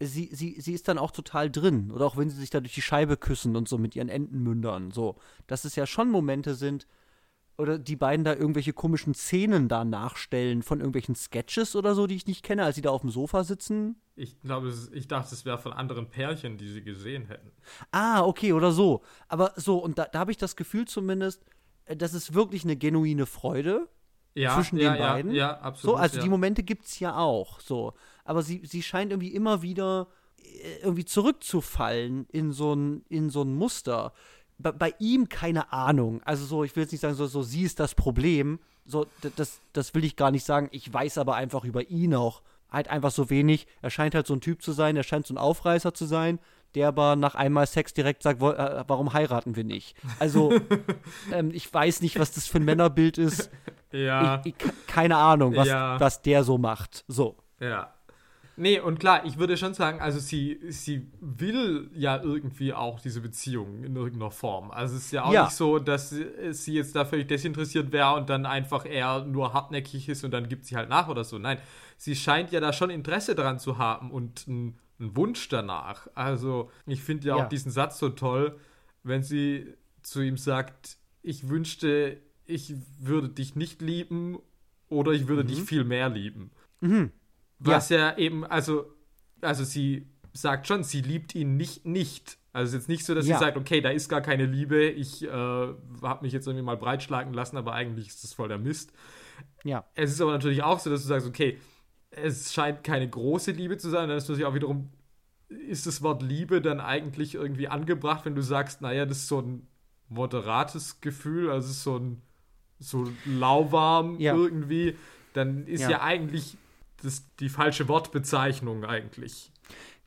sie, sie, sie ist dann auch total drin. Oder auch wenn sie sich da durch die Scheibe küssen und so mit ihren Entenmündern. So. Dass es ja schon Momente sind, oder die beiden da irgendwelche komischen Szenen da nachstellen von irgendwelchen Sketches oder so, die ich nicht kenne, als sie da auf dem Sofa sitzen. Ich glaube, ich dachte, es wäre von anderen Pärchen, die sie gesehen hätten. Ah, okay, oder so. Aber so, und da, da habe ich das Gefühl zumindest, äh, das ist wirklich eine genuine Freude ja, zwischen ja, den beiden. Ja, ja, absolut. So, also die Momente gibt es ja auch. So aber sie, sie scheint irgendwie immer wieder äh, irgendwie zurückzufallen in so ein, in so ein Muster. Bei, ihm keine Ahnung. Also so, ich will jetzt nicht sagen, so, so sie ist das Problem. So, das, das will ich gar nicht sagen. Ich weiß aber einfach über ihn auch halt einfach so wenig. Er scheint halt so ein Typ zu sein, er scheint so ein Aufreißer zu sein, der aber nach einmal Sex direkt sagt, äh, warum heiraten wir nicht? Also, ähm, ich weiß nicht, was das für ein Männerbild ist. Ja. Ich, ich, keine Ahnung, was, ja. was der so macht. So. Ja. Nee, und klar, ich würde schon sagen, also sie, sie will ja irgendwie auch diese Beziehung in irgendeiner Form. Also es ist ja auch ja. nicht so, dass sie jetzt da völlig desinteressiert wäre und dann einfach eher nur hartnäckig ist und dann gibt sie halt nach oder so. Nein, sie scheint ja da schon Interesse daran zu haben und einen, einen Wunsch danach. Also ich finde ja, ja auch diesen Satz so toll, wenn sie zu ihm sagt, ich wünschte, ich würde dich nicht lieben oder ich würde mhm. dich viel mehr lieben. Mhm. Was ja. ja, eben, also, also sie sagt schon, sie liebt ihn nicht nicht. Also es ist jetzt nicht so, dass ja. sie sagt, okay, da ist gar keine Liebe, ich äh, habe mich jetzt irgendwie mal breitschlagen lassen, aber eigentlich ist das voll der Mist. Ja. Es ist aber natürlich auch so, dass du sagst, okay, es scheint keine große Liebe zu sein, dann ist natürlich auch wiederum, ist das Wort Liebe dann eigentlich irgendwie angebracht, wenn du sagst, naja, das ist so ein moderates Gefühl, also so ein so lauwarm ja. irgendwie, dann ist ja. ja eigentlich das die falsche Wortbezeichnung eigentlich.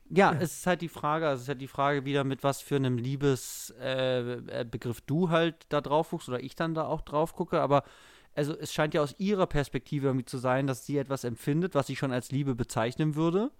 Ja, es ist halt die Frage, also es ist halt die Frage wieder, mit was für einem Liebesbegriff äh, äh du halt da drauf guckst oder ich dann da auch drauf gucke, aber also es scheint ja aus ihrer Perspektive irgendwie zu sein, dass sie etwas empfindet, was ich schon als Liebe bezeichnen würde.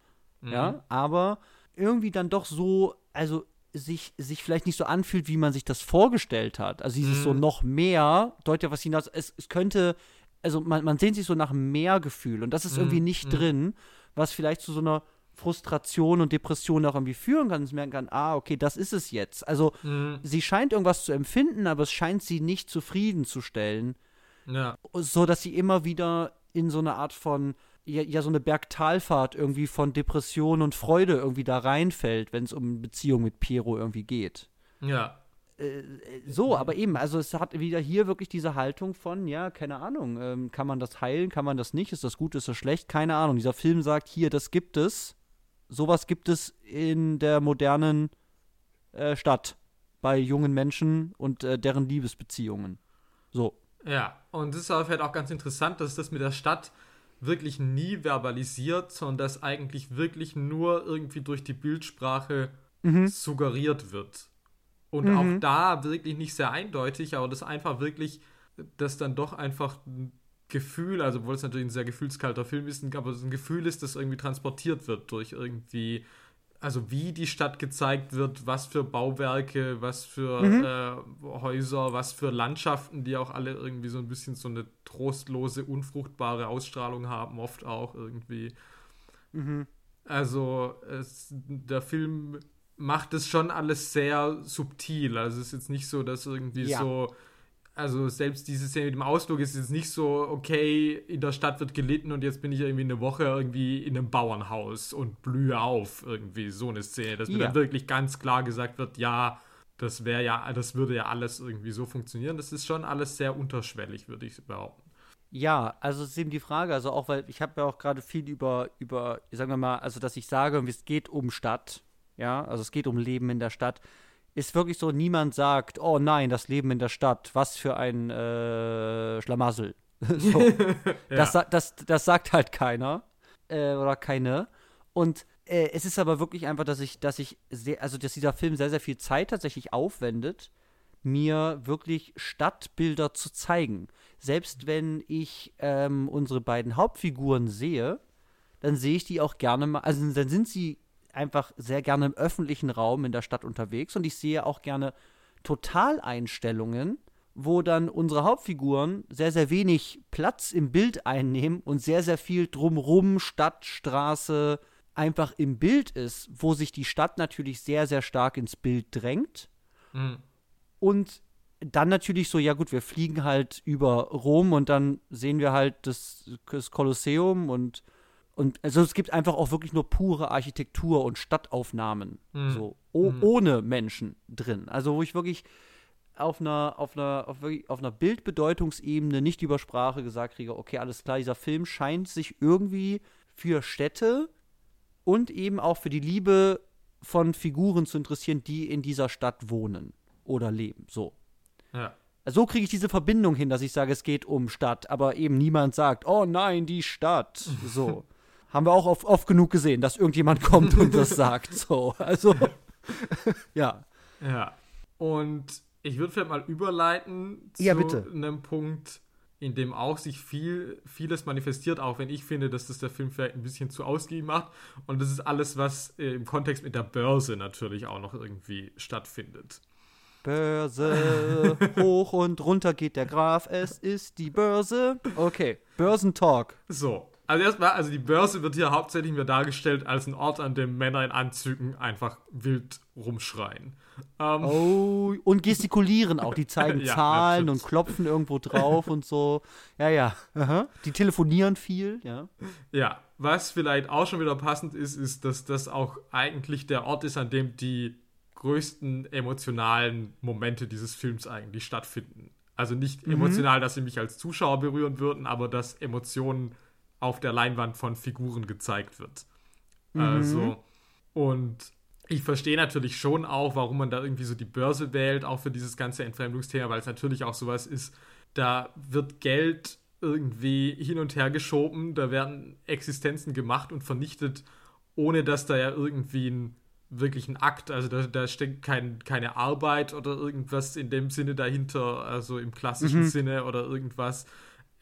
Mhm. Ja, aber irgendwie dann doch so, also sich, sich vielleicht nicht so anfühlt, wie man sich das vorgestellt hat. Also dieses Mhm. so noch mehr, deutet ja was hinaus. Es, es könnte, also man, man sehnt sich so nach mehr Gefühl und das ist Mhm, irgendwie nicht mhm. drin, was vielleicht zu so einer Frustration und Depression auch irgendwie führen kann, dass merken kann, ah, okay, das ist es jetzt. Also Mhm. sie scheint irgendwas zu empfinden, aber es scheint sie nicht zufriedenzustellen, Ja. so dass sie immer wieder in so eine Art von ja, ja so eine Bergtalfahrt irgendwie von Depression und Freude irgendwie da reinfällt, wenn es um Beziehung mit Piero irgendwie geht. Ja. So, aber eben, also es hat wieder hier wirklich diese Haltung von, ja, keine Ahnung, ähm, kann man das heilen, kann man das nicht, ist das gut, ist das schlecht, keine Ahnung. Dieser Film sagt hier, das gibt es, sowas gibt es in der modernen äh, Stadt bei jungen Menschen und äh, deren Liebesbeziehungen. So. Ja, und es ist aber vielleicht auch ganz interessant, dass das mit der Stadt wirklich nie verbalisiert, sondern dass eigentlich wirklich nur irgendwie durch die Bildsprache suggeriert wird. Und Mhm. auch da wirklich nicht sehr eindeutig, aber das einfach wirklich, das dann doch einfach ein Gefühl, also obwohl es natürlich ein sehr gefühlskalter Film ist, aber es ein Gefühl ist, das irgendwie transportiert wird durch irgendwie, also wie die Stadt gezeigt wird, was für Bauwerke, was für äh, Häuser, was für Landschaften, die auch alle irgendwie so ein bisschen so eine trostlose, unfruchtbare Ausstrahlung haben, oft auch irgendwie. Also es, der Film macht es schon alles sehr subtil. Also es ist jetzt nicht so, dass irgendwie Ja. so, also selbst diese Szene mit dem Ausflug ist jetzt nicht so, okay, in der Stadt wird gelitten und jetzt bin ich irgendwie eine Woche irgendwie in einem Bauernhaus und blühe auf. Irgendwie so eine Szene, dass mir Ja. dann wirklich ganz klar gesagt wird, ja, das wäre ja, das würde ja alles irgendwie so funktionieren. Das ist schon alles sehr unterschwellig, würde ich behaupten. Ja, also es ist eben die Frage, also auch, weil ich habe ja auch gerade viel über, über, sagen wir mal, also dass ich sage, es geht um Stadt, ja, also es geht um Leben in der Stadt, ist wirklich so, niemand sagt, oh nein, das Leben in der Stadt, was für ein äh, Schlamassel. so. das, sa- das, das sagt halt keiner äh, oder keine. Und äh, es ist aber wirklich einfach, dass ich, dass ich sehr, also dass dieser Film sehr, sehr viel Zeit tatsächlich aufwendet, mir wirklich Stadtbilder zu zeigen. Selbst wenn ich ähm, unsere beiden Hauptfiguren sehe, dann sehe ich die auch gerne mal, also dann sind sie einfach sehr gerne im öffentlichen Raum in der Stadt unterwegs und ich sehe auch gerne Totaleinstellungen, wo dann unsere Hauptfiguren sehr, sehr wenig Platz im Bild einnehmen und sehr, sehr viel drumrum, Stadt, Straße, einfach im Bild ist, wo sich die Stadt natürlich sehr, sehr stark ins Bild drängt. Mhm. Und dann natürlich so, ja gut, wir fliegen halt über Rom und dann sehen wir halt das, das Kolosseum und, und also es gibt einfach auch wirklich nur pure Architektur und Stadtaufnahmen. So, o ohne Menschen drin. Also wo ich wirklich auf einer, auf einer, auf wirklich, auf einer Bildbedeutungsebene nicht über Sprache gesagt kriege, okay, alles klar, dieser Film scheint sich irgendwie für Städte und eben auch für die Liebe von Figuren zu interessieren, die in dieser Stadt wohnen oder leben. So. Ja. So kriege ich diese Verbindung hin, dass ich sage, es geht um Stadt, aber eben niemand sagt, oh nein, die Stadt. So. Haben wir auch oft, oft genug gesehen, dass irgendjemand kommt und das sagt. So. Also, ja. Ja. Und ich würde vielleicht mal überleiten zu Ja, bitte. einem Punkt, in dem auch sich viel, vieles manifestiert, auch wenn ich finde, dass das der Film vielleicht ein bisschen zu ausgiebig macht. Und das ist alles, was äh, im Kontext mit der Börse natürlich auch noch irgendwie stattfindet. Börse, hoch und runter geht der Graf, es ist die Börse. Okay, Börsentalk. So. Also erstmal, also die Börse wird hier hauptsächlich mir dargestellt als ein Ort, an dem Männer in Anzügen einfach wild rumschreien. Ähm, Oh, und gestikulieren auch. Die zeigen Ja, Zahlen und klopfen irgendwo drauf und so. Ja, ja. Aha. Die telefonieren viel, ja. Ja, was vielleicht auch schon wieder passend ist, ist, dass das auch eigentlich der Ort ist, an dem die größten emotionalen Momente dieses Films eigentlich stattfinden. Also nicht emotional, dass sie mich als Zuschauer berühren würden, aber dass Emotionen auf der Leinwand von Figuren gezeigt wird. Also, und ich verstehe natürlich schon auch, warum man da irgendwie so die Börse wählt, auch für dieses ganze Entfremdungsthema, weil es natürlich auch sowas ist, da wird Geld irgendwie hin und her geschoben, da werden Existenzen gemacht und vernichtet, ohne dass da ja irgendwie ein wirklich ein Akt, also da, da steckt kein, keine Arbeit oder irgendwas in dem Sinne dahinter, also im klassischen Sinne oder irgendwas.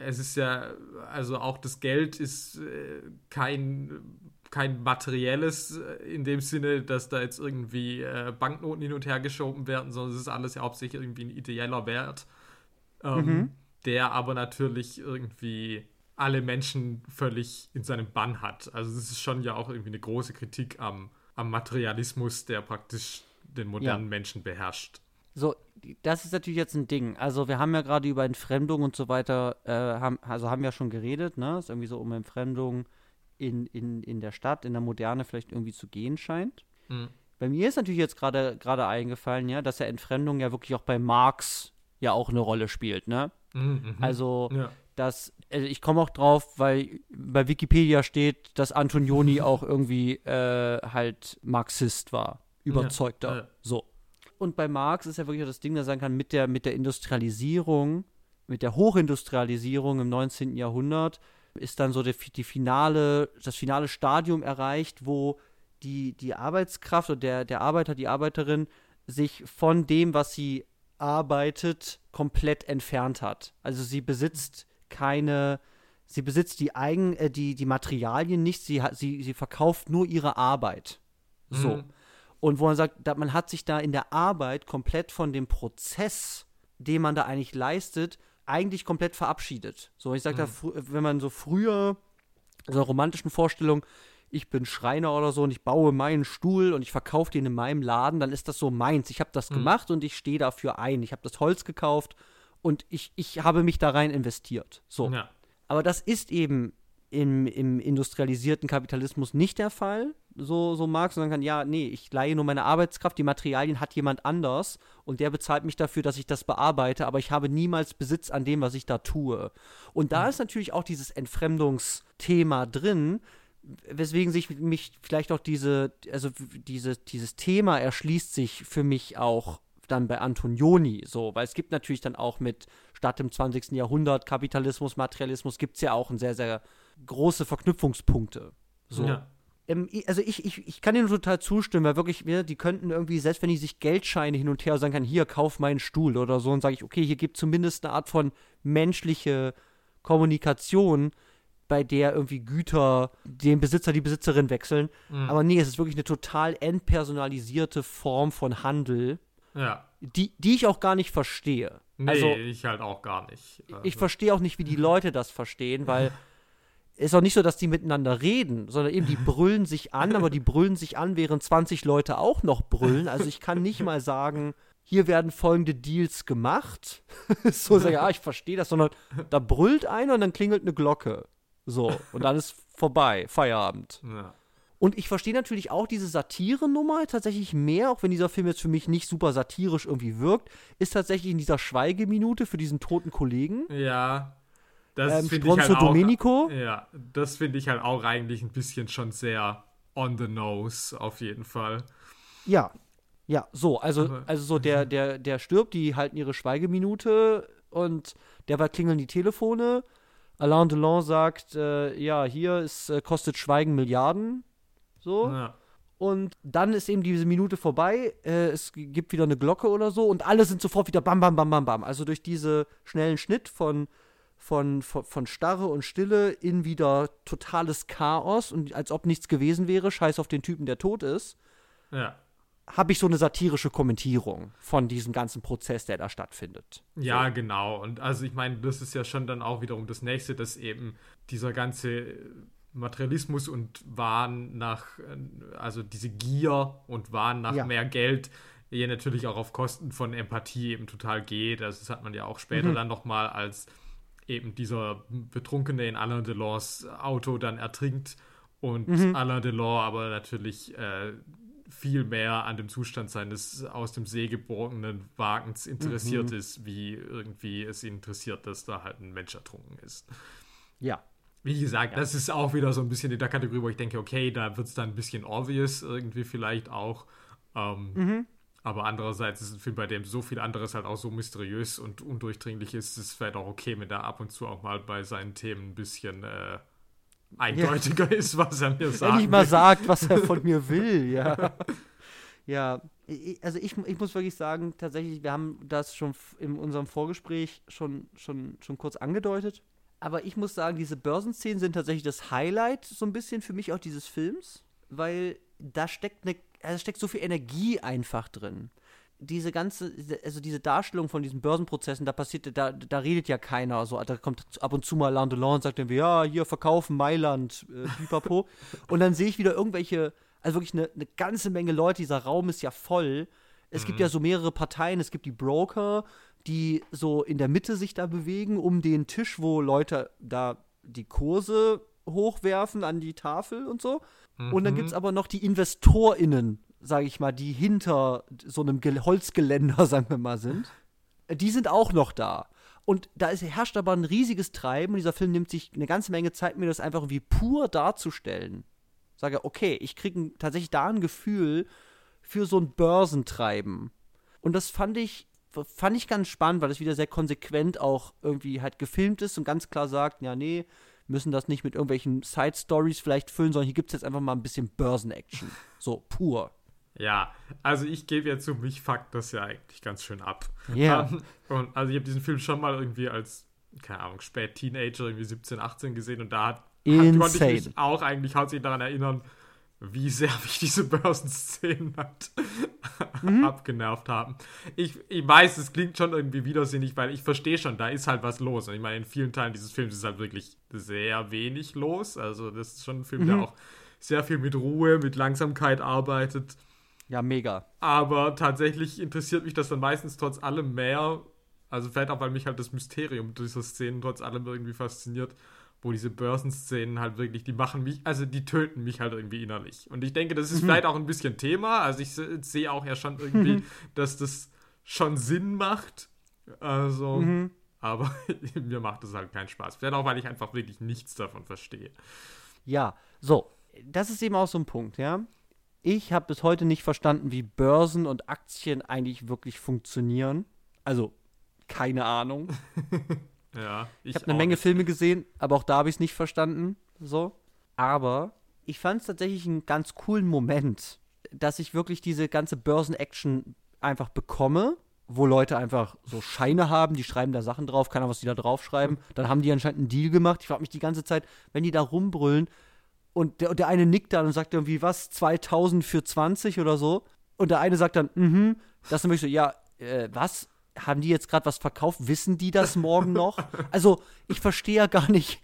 Es ist ja, also auch das Geld ist äh, kein kein materielles äh, in dem Sinne, dass da jetzt irgendwie äh, Banknoten hin und her geschoben werden, sondern es ist alles ja hauptsächlich irgendwie ein ideeller Wert, ähm, mhm. der aber natürlich irgendwie alle Menschen völlig in seinem Bann hat. Also es ist schon ja auch irgendwie eine große Kritik am, am Materialismus, der praktisch den modernen ja. Menschen beherrscht. So, das ist natürlich jetzt ein Ding. Also wir haben ja gerade über Entfremdung und so weiter, äh, haben, also haben ja schon geredet, ne? Ist irgendwie so um Entfremdung in, in, in der Stadt, in der Moderne vielleicht irgendwie zu gehen scheint. Mhm. Bei mir ist natürlich jetzt gerade gerade eingefallen, ja, dass ja Entfremdung ja wirklich auch bei Marx ja auch eine Rolle spielt, ne? Mhm, also ja. dass also ich komme auch drauf, weil bei Wikipedia steht, dass Antonioni auch irgendwie äh, halt Marxist war, überzeugter. Ja, ja. So. Und bei Marx ist ja wirklich das Ding, dass sagen kann, mit der, mit der Industrialisierung, mit der Hochindustrialisierung im 19. Jahrhundert ist dann so die, die finale, das finale Stadium erreicht, wo die, die Arbeitskraft oder der, der Arbeiter, die Arbeiterin sich von dem, was sie arbeitet, komplett entfernt hat. Also sie besitzt keine, sie besitzt die eigen, äh, die, die Materialien nicht, sie, sie, sie verkauft nur ihre Arbeit. So. Mhm. Und wo man sagt, man hat sich da in der Arbeit komplett von dem Prozess, den man da eigentlich leistet, eigentlich komplett verabschiedet. So, ich sage mhm. da, wenn man so früher, so einer romantischen Vorstellung, ich bin Schreiner oder so und ich baue meinen Stuhl und ich verkaufe den in meinem Laden, dann ist das so meins. Ich habe das mhm. gemacht und ich stehe dafür ein. Ich habe das Holz gekauft und ich, ich habe mich da rein investiert. So. Ja. Aber das ist eben im, im industrialisierten Kapitalismus nicht der Fall, so, so Marx, sagen kann, ja, nee, ich leihe nur meine Arbeitskraft, die Materialien hat jemand anders und der bezahlt mich dafür, dass ich das bearbeite, aber ich habe niemals Besitz an dem, was ich da tue. Und da mhm. ist natürlich auch dieses Entfremdungsthema drin, weswegen sich mich vielleicht auch diese, also diese, dieses Thema erschließt sich für mich auch dann bei Antonioni so, weil es gibt natürlich dann auch mit Stadt im 20. Jahrhundert, Kapitalismus, Materialismus, gibt es ja auch ein sehr, sehr große Verknüpfungspunkte. So. Ja. Ähm, also ich, ich, ich kann dir nur total zustimmen, weil wirklich, ja, die könnten irgendwie, selbst wenn ich sich Geldscheine hin und her sagen kann, hier, kauf meinen Stuhl oder so, und sage ich, okay, hier gibt zumindest eine Art von menschliche Kommunikation, bei der irgendwie Güter den Besitzer, die Besitzerin wechseln. Mhm. Aber nee, es ist wirklich eine total entpersonalisierte Form von Handel, ja. die, die ich auch gar nicht verstehe. Nee, also, ich halt auch gar nicht. Also. Ich verstehe auch nicht, wie die Leute das verstehen, weil ist auch nicht so, dass die miteinander reden, sondern eben die brüllen sich an, aber die brüllen sich an, während 20 Leute auch noch brüllen. Also ich kann nicht mal sagen, hier werden folgende Deals gemacht. so sage ja, ich verstehe das, sondern da brüllt einer und dann klingelt eine Glocke. So, und dann ist vorbei, Feierabend. Ja. Und ich verstehe natürlich auch diese Satire-Nummer tatsächlich mehr, auch wenn dieser Film jetzt für mich nicht super satirisch irgendwie wirkt, ist tatsächlich in dieser Schweigeminute für diesen toten Kollegen. Ja, das ähm, finde ich halt Domenico. Auch, ja, das finde ich halt auch eigentlich ein bisschen schon sehr on the nose, auf jeden Fall. Ja, ja, so, also, also so der, der, der stirbt, die halten ihre Schweigeminute und derweil klingeln die Telefone. Alain Delon sagt, äh, ja, hier ist, äh, kostet Schweigen Milliarden. So. Ja. Und dann ist eben diese Minute vorbei, äh, es gibt wieder eine Glocke oder so und alle sind sofort wieder bam, bam, bam, bam, bam. Also durch diesen schnellen Schnitt von von, von, von Starre und Stille in wieder totales Chaos und als ob nichts gewesen wäre, scheiß auf den Typen, der tot ist. Ja. Habe ich so eine satirische Kommentierung von diesem ganzen Prozess, der da stattfindet. Ja, so. genau. Und also ich meine, das ist ja schon dann auch wiederum das nächste, dass eben dieser ganze Materialismus und Wahn nach, also diese Gier und Wahn nach ja. mehr Geld hier natürlich auch auf Kosten von Empathie eben total geht. Also das hat man ja auch später mhm. dann nochmal als eben dieser Betrunkene in Alain Delors Auto dann ertrinkt und mhm. Alain Delors aber natürlich äh, viel mehr an dem Zustand seines aus dem See geborgenen Wagens interessiert mhm. ist, wie irgendwie es ihn interessiert, dass da halt ein Mensch ertrunken ist. Ja. Wie gesagt, ja. das ist auch wieder so ein bisschen in der Kategorie, wo ich denke, okay, da wird es dann ein bisschen obvious irgendwie vielleicht auch. Ähm, mhm. Aber andererseits ist ein Film, bei dem so viel anderes halt auch so mysteriös und undurchdringlich ist, es vielleicht auch okay, wenn er ab und zu auch mal bei seinen Themen ein bisschen äh, eindeutiger ja. ist, was er mir sagt. Wenn ich mal sagt, was er von mir will, ja. ja, also ich, ich muss wirklich sagen, tatsächlich, wir haben das schon in unserem Vorgespräch schon, schon, schon kurz angedeutet. Aber ich muss sagen, diese Börsenszenen sind tatsächlich das Highlight so ein bisschen für mich auch dieses Films, weil da steckt eine, also steckt so viel Energie einfach drin. Diese ganze, also diese Darstellung von diesen Börsenprozessen, da passiert, da, da redet ja keiner. So, da kommt ab und zu mal Landelon und sagt irgendwie, ja, hier verkaufen Mailand, äh, pipapo. und dann sehe ich wieder irgendwelche, also wirklich eine, eine ganze Menge Leute, dieser Raum ist ja voll. Es mhm. gibt ja so mehrere Parteien, es gibt die Broker, die so in der Mitte sich da bewegen, um den Tisch, wo Leute da die Kurse hochwerfen an die Tafel und so. Mhm. Und dann gibt es aber noch die InvestorInnen, sage ich mal, die hinter so einem Gel Holzgeländer, sagen wir mal, sind. Die sind auch noch da. Und da ist, herrscht aber ein riesiges Treiben und dieser Film nimmt sich eine ganze Menge Zeit, mir das einfach irgendwie pur darzustellen. Sage, okay, ich kriege tatsächlich da ein Gefühl für so ein Börsentreiben. Und das fand ich fand ich ganz spannend, weil es wieder sehr konsequent auch irgendwie halt gefilmt ist und ganz klar sagt, ja, nee, müssen das nicht mit irgendwelchen Side-Stories vielleicht füllen, sondern hier gibt es jetzt einfach mal ein bisschen Börsen-Action. So, pur. Ja, also ich gebe ja zu, mich fuckt das ja eigentlich ganz schön ab. Ja. Yeah. und also ich habe diesen Film schon mal irgendwie als, keine Ahnung, spät Teenager, irgendwie 17, 18 gesehen und da hat, hat, konnte ich mich auch eigentlich hauptsächlich daran erinnern, wie sehr mich diese Börsenszenen halt mhm. abgenervt haben. Ich, ich weiß, es klingt schon irgendwie widersinnig, weil ich verstehe schon, da ist halt was los. Und ich meine, in vielen Teilen dieses Films ist halt wirklich sehr wenig los. Also, das ist schon ein Film, mhm. der auch sehr viel mit Ruhe, mit Langsamkeit arbeitet. Ja, mega. Aber tatsächlich interessiert mich das dann meistens trotz allem mehr. Also, vielleicht auch, weil mich halt das Mysterium dieser Szenen trotz allem irgendwie fasziniert wo diese Börsenszenen halt wirklich, die machen mich, also die töten mich halt irgendwie innerlich. Und ich denke, das ist mhm. vielleicht auch ein bisschen Thema. Also ich sehe auch ja schon irgendwie, mhm. dass das schon Sinn macht. Also, mhm. aber mir macht das halt keinen Spaß. Vielleicht auch, weil ich einfach wirklich nichts davon verstehe. Ja, so, das ist eben auch so ein Punkt, ja. Ich habe bis heute nicht verstanden, wie Börsen und Aktien eigentlich wirklich funktionieren. Also, keine Ahnung. Ja, ich, ich habe eine Menge nicht. Filme gesehen, aber auch da habe ich es nicht verstanden. So. Aber ich fand es tatsächlich einen ganz coolen Moment, dass ich wirklich diese ganze Börsen-Action einfach bekomme, wo Leute einfach so Scheine haben, die schreiben da Sachen drauf, keiner, was die da draufschreiben. Dann haben die anscheinend einen Deal gemacht. Ich frage mich die ganze Zeit, wenn die da rumbrüllen und der, der eine nickt dann und sagt irgendwie, was, 2000 für 20 oder so. Und der eine sagt dann, mhm, das ist nämlich so, ja, äh, was? Haben die jetzt gerade was verkauft? Wissen die das morgen noch? Also, ich verstehe ja gar nicht.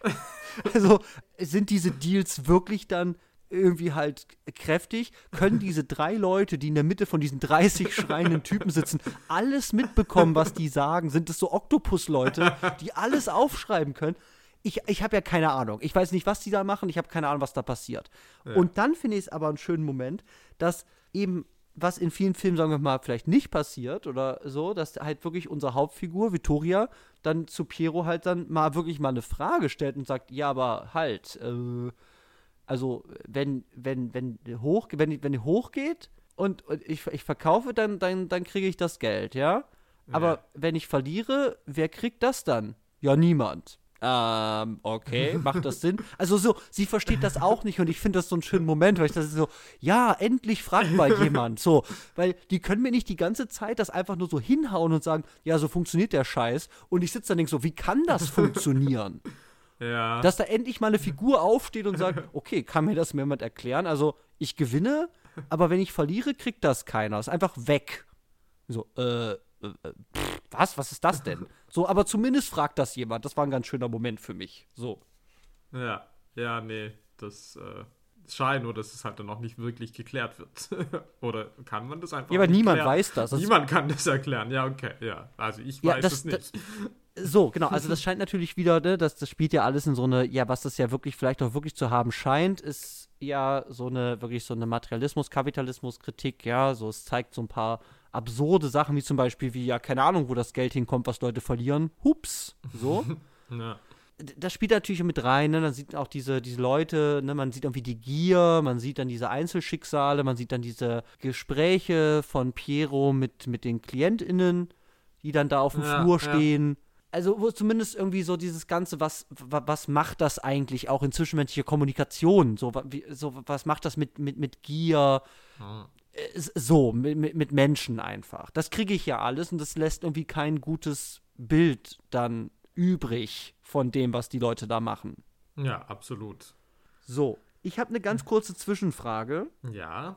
Also, sind diese Deals wirklich dann irgendwie halt kräftig? Können diese drei Leute, die in der Mitte von diesen 30 schreienden Typen sitzen, alles mitbekommen, was die sagen? Sind es so Oktopus-Leute, die alles aufschreiben können? Ich, ich habe ja keine Ahnung. Ich weiß nicht, was die da machen. Ich habe keine Ahnung, was da passiert. Ja. Und dann finde ich es aber einen schönen Moment, dass eben was in vielen Filmen, sagen wir mal, vielleicht nicht passiert oder so, dass halt wirklich unsere Hauptfigur, Vittoria, dann zu Piero halt dann mal wirklich mal eine Frage stellt und sagt, ja, aber halt, äh, also wenn, wenn, wenn hoch, wenn, wenn hochgeht und, und ich, ich verkaufe, dann, dann, dann kriege ich das Geld, ja? Aber ja. wenn ich verliere, wer kriegt das dann? Ja, niemand ähm, okay, macht das Sinn? Also so, sie versteht das auch nicht und ich finde das so einen schönen Moment, weil ich das so, ja, endlich fragt mal jemand, so, weil die können mir nicht die ganze Zeit das einfach nur so hinhauen und sagen, ja, so funktioniert der Scheiß und ich sitze dann denke so, wie kann das funktionieren? Ja. Dass da endlich mal eine Figur aufsteht und sagt, okay, kann mir das mir jemand erklären? Also, ich gewinne, aber wenn ich verliere, kriegt das keiner. Ist einfach weg. So, äh, äh, pff, was? Was ist das denn? So, aber zumindest fragt das jemand. Das war ein ganz schöner Moment für mich. So. Ja, ja, nee, das äh, schade nur, dass es halt dann noch nicht wirklich geklärt wird. Oder kann man das einfach Ja, aber niemand klären? weiß das. das. Niemand kann das erklären. Ja, okay, ja. Also ich ja, weiß das, es nicht. Das, so, genau. Also das scheint natürlich wieder, ne, das, das spielt ja alles in so eine, ja, was das ja wirklich vielleicht auch wirklich zu haben scheint, ist ja so eine, wirklich so eine Materialismus-Kapitalismus-Kritik, ja. So, es zeigt so ein paar absurde Sachen, wie zum Beispiel, wie ja, keine Ahnung, wo das Geld hinkommt, was Leute verlieren. Hups, so. ja. Das spielt natürlich mit rein, ne? Man sieht auch diese, diese Leute, ne? man sieht irgendwie die Gier, man sieht dann diese Einzelschicksale, man sieht dann diese Gespräche von Piero mit, mit den KlientInnen, die dann da auf dem ja, Flur stehen. Ja. Also, wo zumindest irgendwie so dieses Ganze, was, was macht das eigentlich auch in zwischenmenschlicher Kommunikation? So, wie, so was macht das mit, mit, mit Gier? So, mit, mit Menschen einfach. Das kriege ich ja alles und das lässt irgendwie kein gutes Bild dann übrig von dem, was die Leute da machen. Ja, absolut. So, ich habe eine ganz kurze Zwischenfrage. Ja.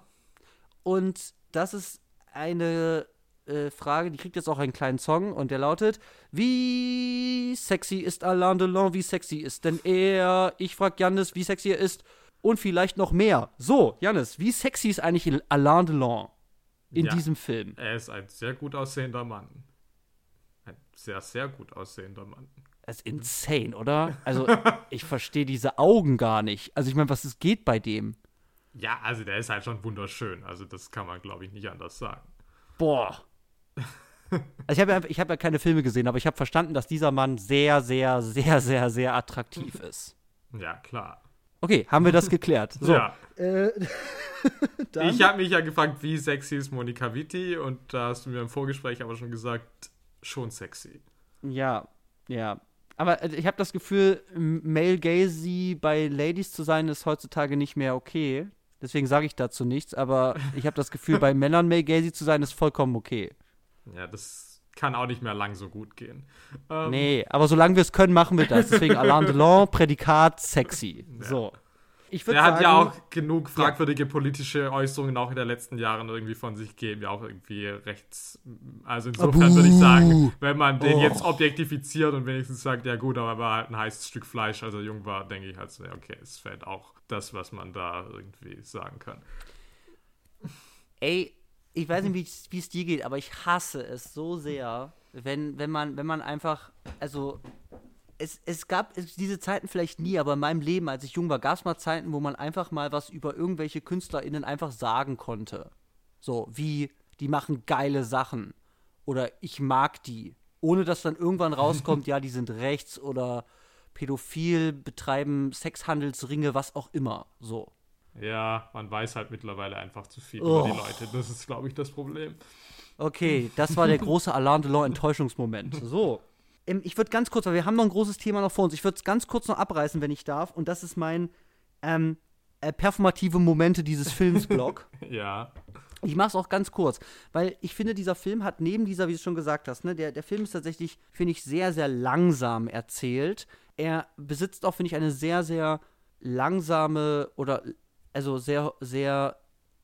Und das ist eine äh, Frage, die kriegt jetzt auch einen kleinen Song und der lautet: Wie sexy ist Alain Delon? Wie sexy ist denn er? Ich frag Jannis, wie sexy er ist und vielleicht noch mehr. So, Jannis, wie sexy ist eigentlich Alain Delon in Ja. diesem Film? Er ist ein sehr gut aussehender Mann. Ein sehr, sehr gut aussehender Mann. Das ist insane, oder? Also, ich verstehe diese Augen gar nicht. Also, ich meine, was es geht bei dem? Ja, also der ist halt schon wunderschön. Also das kann man, glaube ich, nicht anders sagen. Boah. Also ich habe ja, ich hab ja keine Filme gesehen, aber ich habe verstanden, dass dieser Mann sehr, sehr, sehr, sehr, sehr attraktiv ist. Ja, klar. Okay, haben wir das geklärt. So. Ja. Äh, Ich habe mich ja gefragt, wie sexy ist Monika Vitti und da hast du mir im Vorgespräch aber schon gesagt, schon sexy. ja, ja. Aber äh, ich habe das Gefühl, Male Gazy bei Ladies zu sein, ist heutzutage nicht mehr okay. Deswegen sage ich dazu nichts, aber ich habe das Gefühl, bei Männern Male Gazy zu sein, ist vollkommen okay. Ja, das kann auch nicht mehr lang so gut gehen. Ähm, Nee, aber solange wir es können, machen wir das. Deswegen Alain Delon, Prädikat sexy. So. Ich würde Er sagen, hat ja auch genug fragwürdige politische Äußerungen auch in den letzten Jahren irgendwie von sich gegeben, ja auch irgendwie rechts. Also insofern würde ich sagen, wenn man den Oh. jetzt objektifiziert und wenigstens sagt, ja gut, aber er war halt ein heißes Stück Fleisch, als er jung war, denke ich halt so, ja, okay, es fällt auch das, was man da irgendwie sagen kann. Ey, ich weiß nicht, wie es- dir geht, aber ich hasse es so sehr, wenn, wenn man, wenn man einfach, also es, es gab es- diese Zeiten vielleicht nie, aber in meinem Leben, als ich jung war, gab es mal Zeiten, wo man einfach mal was über irgendwelche KünstlerInnen einfach sagen konnte. So, wie, die machen geile Sachen. Oder ich mag die. Ohne dass dann irgendwann rauskommt, ja, die sind rechts oder pädophil, betreiben Sexhandelsringe, was auch immer. So. Ja, man weiß halt mittlerweile einfach zu viel Oh. über die Leute. Das ist, glaube ich, das Problem. Okay, das war der große Alain Delon Enttäuschungsmoment. So. Ähm, Ich würde ganz kurz, weil wir haben noch ein großes Thema noch vor uns, ich würde es ganz kurz noch abreißen, wenn ich darf. Und das ist mein ähm, äh, performative Momente dieses Films-Blog. Ja. Ich mache es auch ganz kurz, weil ich finde, dieser Film hat neben dieser, wie du schon gesagt hast, ne, der, der Film ist tatsächlich, finde ich, sehr, sehr langsam erzählt. Er besitzt auch, finde ich, eine sehr, sehr langsame oder also sehr, sehr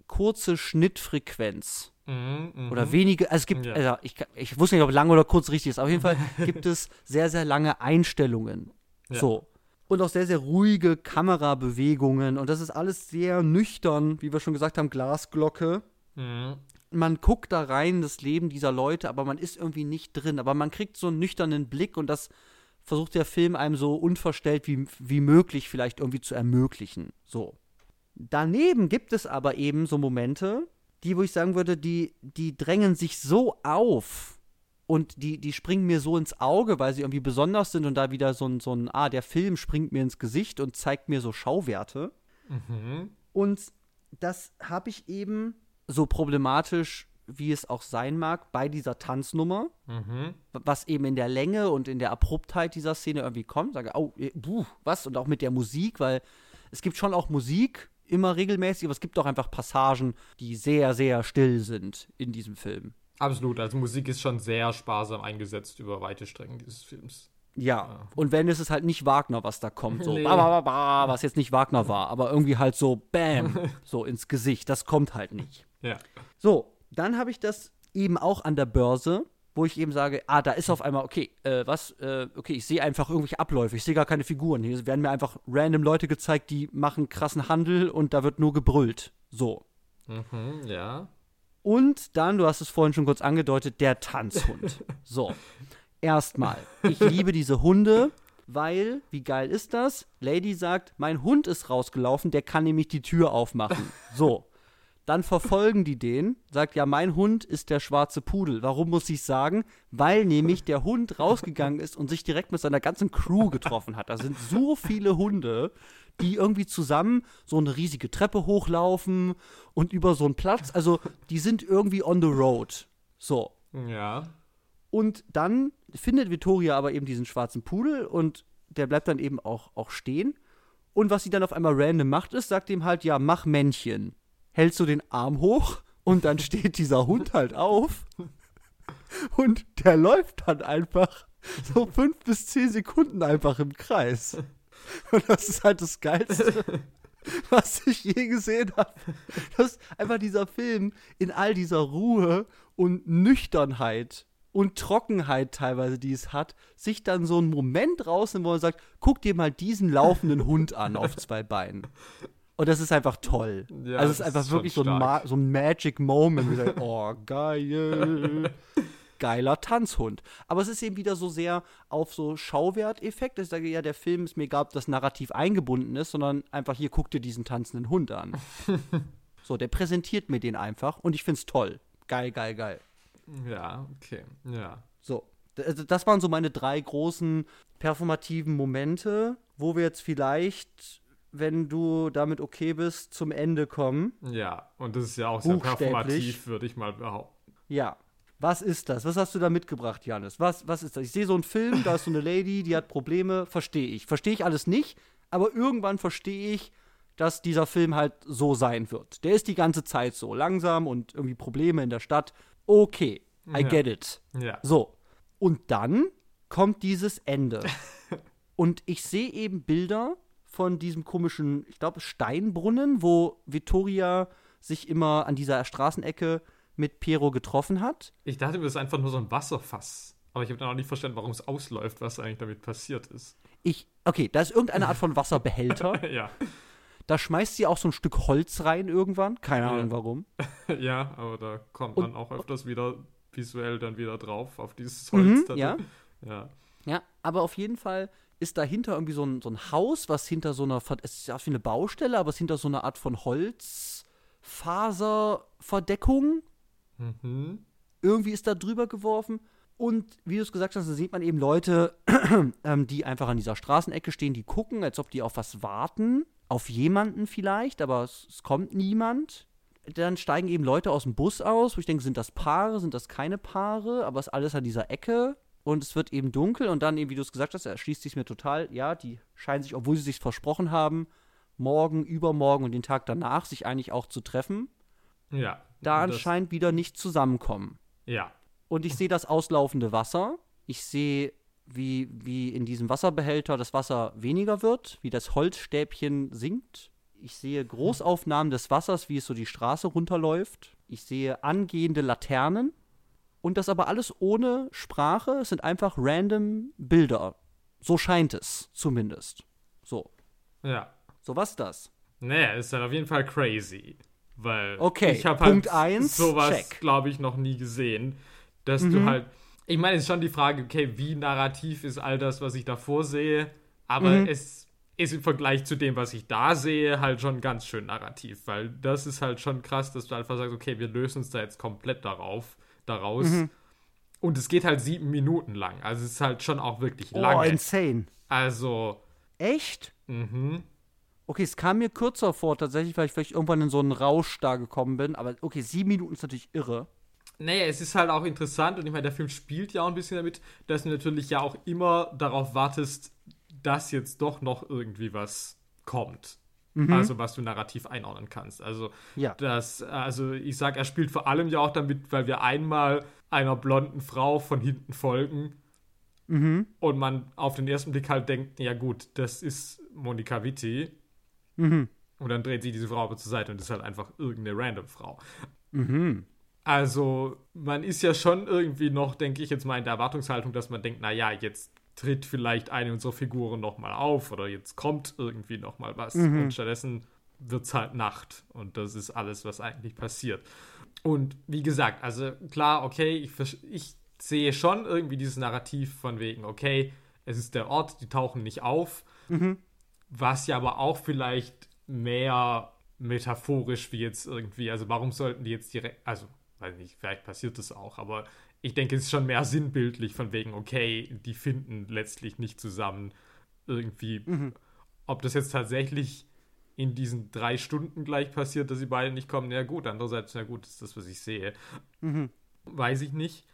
kurze Schnittfrequenz Mhm, mhm. oder wenige, also es gibt, Ja. also ich, ich wusste nicht, ob lang oder kurz richtig ist, auf jeden Fall gibt es sehr, sehr lange Einstellungen. Ja. So. Und auch sehr, sehr ruhige Kamerabewegungen und das ist alles sehr nüchtern, wie wir schon gesagt haben, Glasglocke. Mhm. Man guckt da rein, das Leben dieser Leute, aber man ist irgendwie nicht drin. Aber man kriegt so einen nüchternen Blick und das versucht der Film einem so unverstellt wie, wie möglich vielleicht irgendwie zu ermöglichen. So. Daneben gibt es aber eben so Momente, die, wo ich sagen würde, die, die drängen sich so auf und die, die springen mir so ins Auge, weil sie irgendwie besonders sind und da wieder so ein, so ein, ah, der Film springt mir ins Gesicht und zeigt mir so Schauwerte. Mhm. Und das habe ich eben so problematisch, wie es auch sein mag, bei dieser Tanznummer, Mhm. was eben in der Länge und in der Abruptheit dieser Szene irgendwie kommt. Sage, oh, buh, was? Und auch mit der Musik, weil es gibt schon auch Musik immer regelmäßig, aber es gibt auch einfach Passagen, die sehr, sehr still sind in diesem Film. Absolut, also Musik ist schon sehr sparsam eingesetzt über weite Strecken dieses Films. Ja, und wenn es ist halt nicht Wagner, was da kommt, so Nee. ba, ba, ba, was jetzt nicht Wagner war, aber irgendwie halt so bam, so ins Gesicht, das kommt halt nicht. Ja. So, dann habe ich das eben auch an der Börse, wo ich eben sage, ah, da ist auf einmal, okay, äh, was, äh, okay, ich sehe einfach irgendwelche Abläufe, ich sehe gar keine Figuren. Hier werden mir einfach random Leute gezeigt, die machen krassen Handel und da wird nur gebrüllt. So. Mhm, ja. Und dann, du hast es vorhin schon kurz angedeutet, der Tanzhund. So. Erstmal, ich liebe diese Hunde, weil, wie geil ist das? Lady sagt, mein Hund ist rausgelaufen, der kann nämlich die Tür aufmachen. So. Dann verfolgen die den, sagt, ja, mein Hund ist der schwarze Pudel. Warum muss ich sagen? Weil nämlich der Hund rausgegangen ist und sich direkt mit seiner ganzen Crew getroffen hat. Da sind so viele Hunde, die irgendwie zusammen so eine riesige Treppe hochlaufen und über so einen Platz. Also, die sind irgendwie on the road. So. Ja. Und dann findet Vittoria aber eben diesen schwarzen Pudel und der bleibt dann eben auch, auch stehen. Und was sie dann auf einmal random macht, ist, sagt ihm halt, ja, mach Männchen. Hältst du den Arm hoch und dann steht dieser Hund halt auf und der läuft dann einfach so fünf bis zehn Sekunden einfach im Kreis. Und das ist halt das Geilste, was ich je gesehen habe. Dass einfach dieser Film in all dieser Ruhe und Nüchternheit und Trockenheit teilweise, die es hat, sich dann so einen Moment rausnimmt, wo man sagt, guck dir mal diesen laufenden Hund an auf zwei Beinen. Und das ist einfach toll. Ja, also es ist einfach ist wirklich so ein. Ma so ein Magic Moment. Wie sagt, oh, geil. Geiler Tanzhund. Aber es ist eben wieder so sehr auf so Schauwerteffekt. Ich sage, ja, der Film ist mir egal, ob das narrativ eingebunden ist, sondern einfach hier, guck dir diesen tanzenden Hund an. so, der präsentiert mir den einfach und ich find's toll. Geil, geil, geil. Ja, okay. Ja. So, also das waren so meine drei großen performativen Momente, wo wir jetzt vielleicht, wenn du damit okay bist, zum Ende kommen. Ja, und das ist ja auch sehr performativ, würde ich mal behaupten. Ja. Was ist das? Was hast du da mitgebracht, Janis? Was, was ist das? Ich sehe so einen Film, da ist so eine Lady, die hat Probleme, verstehe ich. Verstehe ich alles nicht, aber irgendwann verstehe ich, dass dieser Film halt so sein wird. Der ist die ganze Zeit so langsam und irgendwie Probleme in der Stadt. Okay, I Ja. get it. Ja. So. Und dann kommt dieses Ende. Und ich sehe eben Bilder von diesem komischen, ich glaube, Steinbrunnen, wo Vittoria sich immer an dieser Straßenecke mit Piero getroffen hat. Ich dachte, das ist einfach nur so ein Wasserfass. Aber ich habe dann auch nicht verstanden, warum es ausläuft, was eigentlich damit passiert ist. Ich, okay, da ist irgendeine Art von Wasserbehälter. ja. Da schmeißt sie auch so ein Stück Holz rein irgendwann. Keine Ja. Ahnung warum. ja, aber da kommt man auch öfters wieder visuell dann wieder drauf, auf dieses Mhm, Holz. drin. ja. Ja. Ja, aber auf jeden Fall ist dahinter irgendwie so ein, so ein Haus, was hinter so einer, es ist ja wie eine Baustelle, aber es ist hinter so einer Art von Holzfaserverdeckung. Mhm. Irgendwie ist da drüber geworfen. Und wie du es gesagt hast, da sieht man eben Leute, ähm, die einfach an dieser Straßenecke stehen, die gucken, als ob die auf was warten. Auf jemanden vielleicht, aber es, es kommt niemand. Dann steigen eben Leute aus dem Bus aus, wo ich denke, sind das Paare, sind das keine Paare, aber es ist alles an dieser Ecke. Und es wird eben dunkel und dann eben, wie du es gesagt hast, erschließt sich mir total, ja, die scheinen sich, obwohl sie sich versprochen haben, morgen, übermorgen und den Tag danach sich eigentlich auch zu treffen, Ja. da anscheinend wieder nicht zusammenkommen. Ja. Und ich sehe das auslaufende Wasser. Ich sehe, wie, wie in diesem Wasserbehälter das Wasser weniger wird, wie das Holzstäbchen sinkt. Ich sehe Großaufnahmen des Wassers, wie es so die Straße runterläuft. Ich sehe angehende Laternen. Und das aber alles ohne Sprache. Es sind einfach random Bilder. So scheint es zumindest. So. Ja. So, was das? Naja, ist dann auf jeden Fall crazy. Weil Okay, ich habe Punkt halt eins, sowas, glaube ich, noch nie gesehen. Dass Mhm. du halt. Ich meine, es ist schon die Frage, okay, wie narrativ ist all das, was ich davor sehe, aber Mhm. es ist im Vergleich zu dem, was ich da sehe, halt schon ganz schön narrativ, weil das ist halt schon krass, dass du einfach sagst, okay, wir lösen uns da jetzt komplett darauf, daraus. Mhm. Und es geht halt sieben Minuten lang. Also es ist halt schon auch wirklich Oh, lange. insane. Also, Echt? mhm. Okay, es kam mir kürzer vor, tatsächlich, weil ich vielleicht irgendwann in so einen Rausch da gekommen bin. Aber okay, sieben Minuten ist natürlich irre. Naja, es ist halt auch interessant und ich meine, der Film spielt ja auch ein bisschen damit, dass du natürlich ja auch immer darauf wartest, dass jetzt doch noch irgendwie was kommt. Also was du narrativ einordnen kannst. Also Ja. das, also ich sag, er spielt vor allem ja auch damit, weil wir einmal einer blonden Frau von hinten folgen Mhm. und man auf den ersten Blick halt denkt, ja gut, das ist Monika Vitti. Mhm. Und dann dreht sich diese Frau aber zur Seite und ist halt einfach irgendeine random Frau. Mhm. Also, man ist ja schon irgendwie noch, denke ich jetzt mal, in der Erwartungshaltung, dass man denkt, naja, jetzt tritt vielleicht eine unserer Figuren nochmal auf oder jetzt kommt irgendwie nochmal was. Und stattdessen wird es halt Nacht. Und das ist alles, was eigentlich passiert. Und wie gesagt, also klar, okay, ich, ich sehe schon irgendwie dieses Narrativ von wegen, okay, es ist der Ort, die tauchen nicht auf. Was ja aber auch vielleicht mehr metaphorisch wie jetzt irgendwie, also warum sollten die jetzt direkt, also, weiß nicht, vielleicht passiert das auch, aber ich denke, es ist schon mehr sinnbildlich von wegen, okay, die finden letztlich nicht zusammen irgendwie. Ob das jetzt tatsächlich in diesen drei Stunden gleich passiert, dass sie beide nicht kommen, ja gut, andererseits, na gut, ist das, was ich sehe. Weiß ich nicht.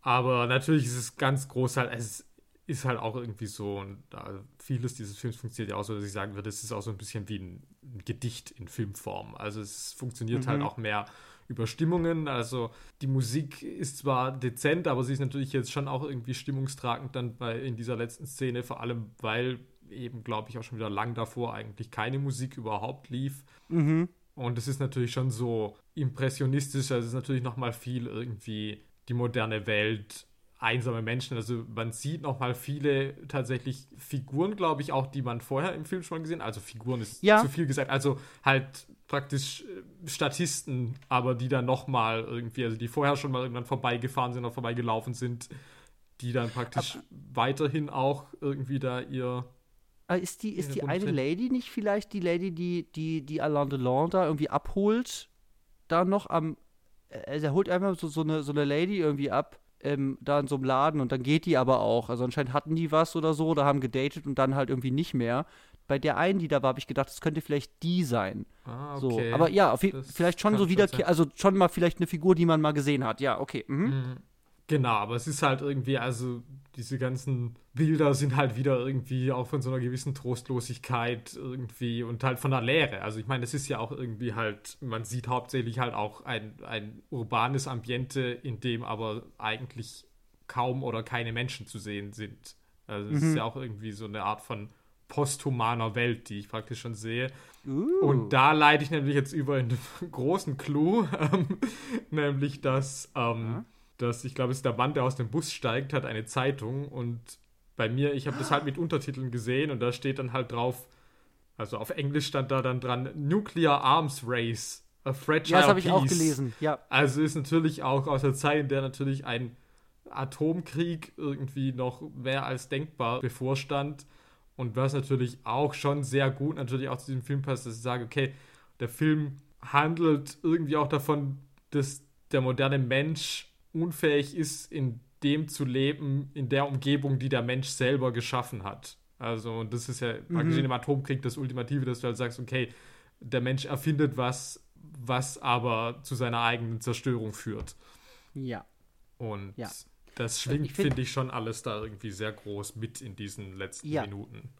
Aber natürlich ist es ganz groß halt, es ist, halt auch irgendwie so, und vieles dieses Films funktioniert ja auch so, dass ich sagen würde, es ist auch so ein bisschen wie ein, ein Gedicht in Filmform. Also es funktioniert halt Mhm. halt auch mehr über Stimmungen. Also die Musik ist zwar dezent, aber sie ist natürlich jetzt schon auch irgendwie stimmungstragend dann bei in dieser letzten Szene, vor allem weil eben, glaube ich, auch schon wieder lang davor eigentlich keine Musik überhaupt lief. Mhm. Und es ist natürlich schon so impressionistisch, also es ist natürlich nochmal viel irgendwie die moderne Welt, einsame Menschen. Also man sieht nochmal viele tatsächlich Figuren, glaube ich, auch die man vorher im Film schon gesehen hat. Also Figuren ist Ja. zu viel gesagt. Also halt praktisch äh, Statisten, aber die dann nochmal irgendwie, also die vorher schon mal irgendwann vorbeigefahren sind oder vorbeigelaufen sind, die dann praktisch weiterhin auch irgendwie da ihr Aber ist die, ist die eine drin. Lady nicht vielleicht die Lady, die, die, die Alain Delon da irgendwie abholt? Da noch am. äh, Er holt einmal so, so, eine, so eine Lady irgendwie ab, ähm, da in so einem Laden und dann geht die aber auch. Also anscheinend hatten die was oder so oder haben gedatet und dann halt irgendwie nicht mehr. Bei der einen, die da war, habe ich gedacht, das könnte vielleicht die sein. Ah, So. okay. Aber ja, vielleicht schon so wiederkehr, also schon mal vielleicht eine Figur, die man mal gesehen hat. Ja, okay. Mhm. Mhm. Genau, aber es ist halt irgendwie, also diese ganzen Bilder sind halt wieder irgendwie auch von so einer gewissen Trostlosigkeit irgendwie und halt von der Leere. Also ich meine, es ist ja auch irgendwie halt, man sieht hauptsächlich halt auch ein, ein urbanes Ambiente, in dem aber eigentlich kaum oder keine Menschen zu sehen sind. Also es ist ja auch irgendwie so eine Art von posthumaner Welt, die ich praktisch schon sehe. Uh. Und da leite ich nämlich jetzt über in den großen Clou, ähm, nämlich dass, ähm, dass ich glaube, es ist der Mann, der aus dem Bus steigt, hat eine Zeitung und bei mir, ich habe das halt mit Untertiteln gesehen und da steht dann halt drauf, also auf Englisch stand da dann dran, Nuclear Arms Race, a Fragile ja, das habe ich auch gelesen. Ja. Also ist natürlich auch aus der Zeit, in der natürlich ein Atomkrieg irgendwie noch mehr als denkbar bevorstand. Und was natürlich auch schon sehr gut natürlich auch zu diesem Film passt, dass ich sage, okay, der Film handelt irgendwie auch davon, dass der moderne Mensch unfähig ist, in dem zu leben, in der Umgebung, die der Mensch selber geschaffen hat. Also, und das ist ja praktisch in dem Atomkrieg das Ultimative, dass du halt sagst, okay, der Mensch erfindet was, was aber zu seiner eigenen Zerstörung führt. Ja. Und Ja. das schwingt, Ich find- finde ich, schon alles da irgendwie sehr groß mit in diesen letzten Ja. Minuten.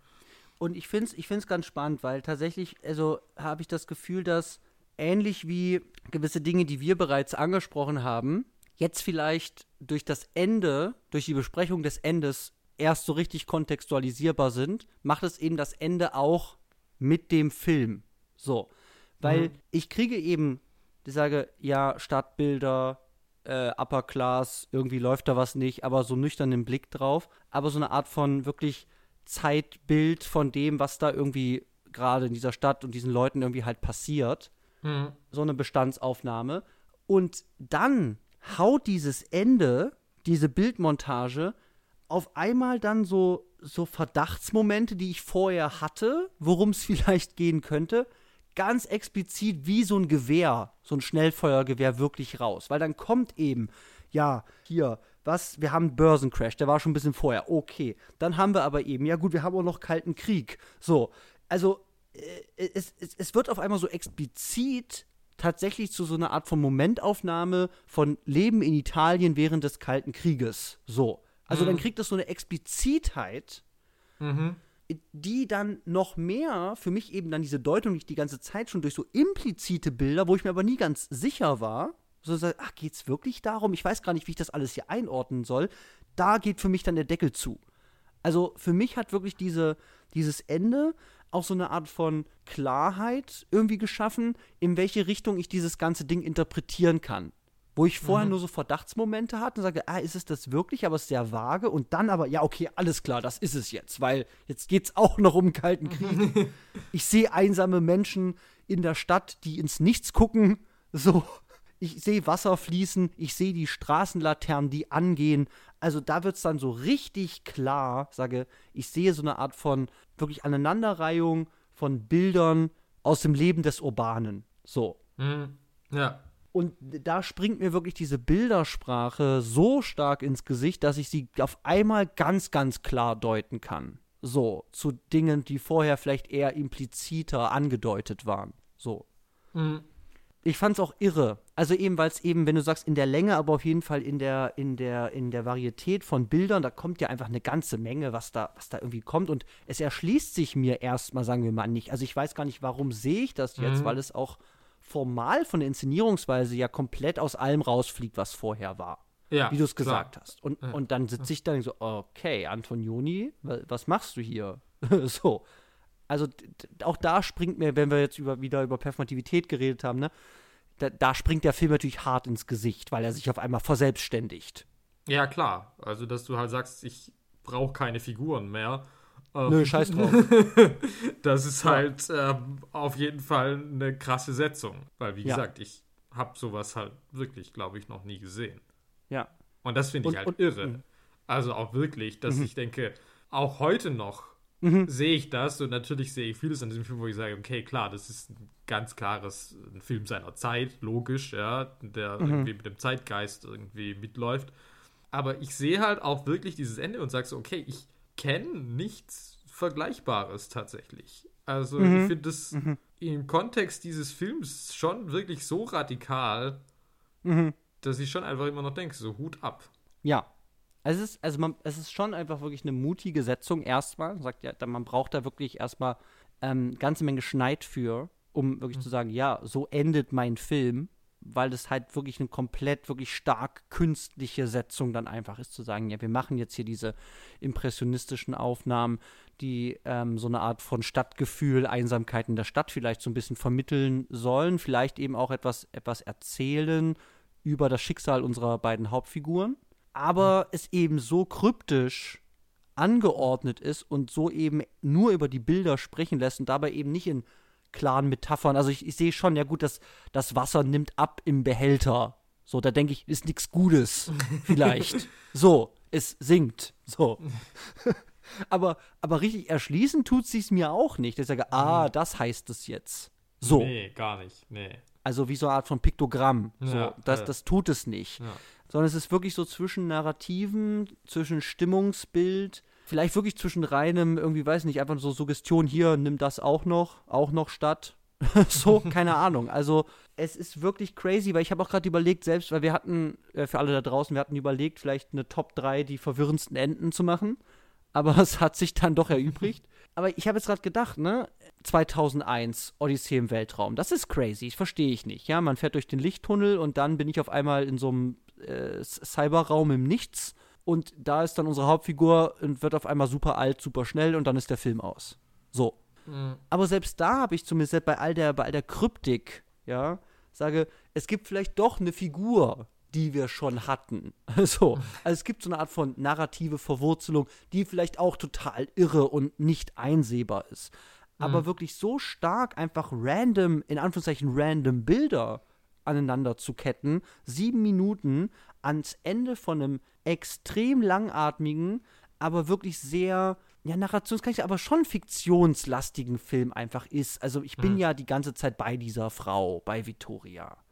Und ich finde es ich find's ganz spannend, weil tatsächlich, also habe ich das Gefühl, dass ähnlich wie gewisse Dinge, die wir bereits angesprochen haben, jetzt vielleicht durch das Ende, durch die Besprechung des Endes erst so richtig kontextualisierbar sind, macht es eben das Ende auch mit dem Film. So. Weil Mhm. ich kriege eben, ich sage, ja, Stadtbilder, äh, Upper Class, irgendwie läuft da was nicht, aber so nüchternen Blick drauf. Aber so eine Art von wirklich Zeitbild von dem, was da irgendwie gerade in dieser Stadt und diesen Leuten irgendwie halt passiert. Mhm. So eine Bestandsaufnahme. Und dann haut dieses Ende, diese Bildmontage, auf einmal dann so, so Verdachtsmomente, die ich vorher hatte, worum es vielleicht gehen könnte, ganz explizit wie so ein Gewehr, so ein Schnellfeuergewehr wirklich raus. Weil dann kommt eben, ja, hier, was, wir haben einen Börsencrash, der war schon ein bisschen vorher, okay. Dann haben wir aber eben, ja gut, wir haben auch noch Kalten Krieg. So, also äh, es, es, es wird auf einmal so explizit tatsächlich zu so einer Art von Momentaufnahme von Leben in Italien während des Kalten Krieges. So. Also dann kriegt es so eine Explizitheit, Mhm. die dann noch mehr für mich eben dann diese Deutung, die ich die ganze Zeit schon durch so implizite Bilder, wo ich mir aber nie ganz sicher war, so sag, ach, geht's wirklich darum? Ich weiß gar nicht, wie ich das alles hier einordnen soll. Da geht für mich dann der Deckel zu. Also für mich hat wirklich diese, dieses Ende auch so eine Art von Klarheit irgendwie geschaffen, in welche Richtung ich dieses ganze Ding interpretieren kann. Wo ich vorher nur so Verdachtsmomente hatte und sage, ah, ist es das wirklich? Aber es ist sehr vage. Und dann aber, ja, okay, alles klar, das ist es jetzt, weil jetzt geht es auch noch um den Kalten Krieg. ich sehe einsame Menschen in der Stadt, die ins Nichts gucken. So, ich sehe Wasser fließen, ich sehe die Straßenlaternen, die angehen. Also da wird es dann so richtig klar, sage, ich sehe so eine Art von wirklich Aneinanderreihung von Bildern aus dem Leben des Urbanen. So. Mhm. Ja. Und da springt mir wirklich diese Bildersprache so stark ins Gesicht, dass ich sie auf einmal ganz, ganz klar deuten kann. So, zu Dingen, die vorher vielleicht eher impliziter angedeutet waren. So. Mhm. Ich fand es auch irre. Also eben, weil es eben, wenn du sagst, in der Länge, aber auf jeden Fall in der, in der, in der Varietät von Bildern, da kommt ja einfach eine ganze Menge, was da, was da irgendwie kommt. Und es erschließt sich mir erstmal, sagen wir mal, nicht. Also ich weiß gar nicht, warum sehe ich das jetzt, mhm. weil es auch formal von der Inszenierungsweise ja komplett aus allem rausfliegt, was vorher war. Ja, wie du es gesagt hast. Und, ja. und dann sitze ich da und so, okay, Antonioni, was machst du hier? so also auch da springt mir, wenn wir jetzt über, wieder über Performativität geredet haben, ne, da, da, springt der Film natürlich hart ins Gesicht, weil er sich auf einmal verselbstständigt. Ja, klar. Also, dass du halt sagst, ich brauche keine Figuren mehr. Ähm, Nö, scheiß drauf. das ist ja. halt äh, auf jeden Fall eine krasse Setzung. Weil, wie ja. gesagt, ich habe sowas halt wirklich, glaube ich, noch nie gesehen. Ja. Und das finde ich und, halt und, irre. Mh. Also auch wirklich, dass mhm. ich denke, auch heute noch mhm. sehe ich das und natürlich sehe ich vieles an diesem Film, wo ich sage, okay, klar, das ist ein ganz klares ein Film seiner Zeit, logisch, ja, der mhm. irgendwie mit dem Zeitgeist irgendwie mitläuft. Aber ich sehe halt auch wirklich dieses Ende und sage so, okay, ich kenne nichts Vergleichbares tatsächlich. Also mhm. ich finde das mhm. im Kontext dieses Films schon wirklich so radikal, mhm. dass ich schon einfach immer noch denke, so Hut ab. Ja, es ist, also man, es ist schon einfach wirklich eine mutige Setzung erstmal. Man sagt ja, man braucht da wirklich erstmal ähm, ganze Menge Schneid für, um wirklich mhm. zu sagen, ja, so endet mein Film, weil das halt wirklich eine komplett, wirklich stark künstliche Setzung dann einfach ist, zu sagen, ja, wir machen jetzt hier diese impressionistischen Aufnahmen, die ähm, so eine Art von Stadtgefühl, Einsamkeit in der Stadt vielleicht so ein bisschen vermitteln sollen, vielleicht eben auch etwas, etwas erzählen über das Schicksal unserer beiden Hauptfiguren aber es eben so kryptisch angeordnet ist und so eben nur über die Bilder sprechen lässt und dabei eben nicht in klaren Metaphern. Also ich, ich sehe schon, ja gut, das, das Wasser nimmt ab im Behälter. So, da denke ich, ist nichts Gutes, vielleicht. so, es sinkt. So. aber, aber richtig erschließen tut es mir auch nicht. Ich sage, ah, das heißt es jetzt. So. Nee, gar nicht. Nee. Also wie so eine Art von Piktogramm. So, ja, das, ja. das tut es nicht. Ja sondern es ist wirklich so zwischen Narrativen, zwischen Stimmungsbild, vielleicht wirklich zwischen reinem, irgendwie weiß nicht, einfach so Suggestion, hier, nimm das auch noch, auch noch statt. so, keine Ahnung. Also, es ist wirklich crazy, weil ich habe auch gerade überlegt, selbst, weil wir hatten, äh, für alle da draußen, wir hatten überlegt, vielleicht eine Top 3 die verwirrendsten Enden zu machen. Aber es hat sich dann doch erübrigt. Aber ich habe jetzt gerade gedacht, ne? 2001, Odyssee im Weltraum. Das ist crazy, das verstehe ich nicht. Ja, man fährt durch den Lichttunnel und dann bin ich auf einmal in so einem äh, Cyberraum im Nichts. Und da ist dann unsere Hauptfigur und wird auf einmal super alt, super schnell und dann ist der Film aus. So. Mhm. Aber selbst da habe ich zumindest bei all der, bei all der Kryptik, ja, sage, es gibt vielleicht doch eine Figur, die wir schon hatten. so. Also es gibt so eine Art von narrative Verwurzelung, die vielleicht auch total irre und nicht einsehbar ist. Aber mhm. wirklich so stark einfach random, in Anführungszeichen random Bilder aneinander zu ketten, sieben Minuten ans Ende von einem extrem langatmigen, aber wirklich sehr, ja, narrationskräftig, aber schon fiktionslastigen Film einfach ist. Also ich bin hm. ja die ganze Zeit bei dieser Frau, bei Victoria.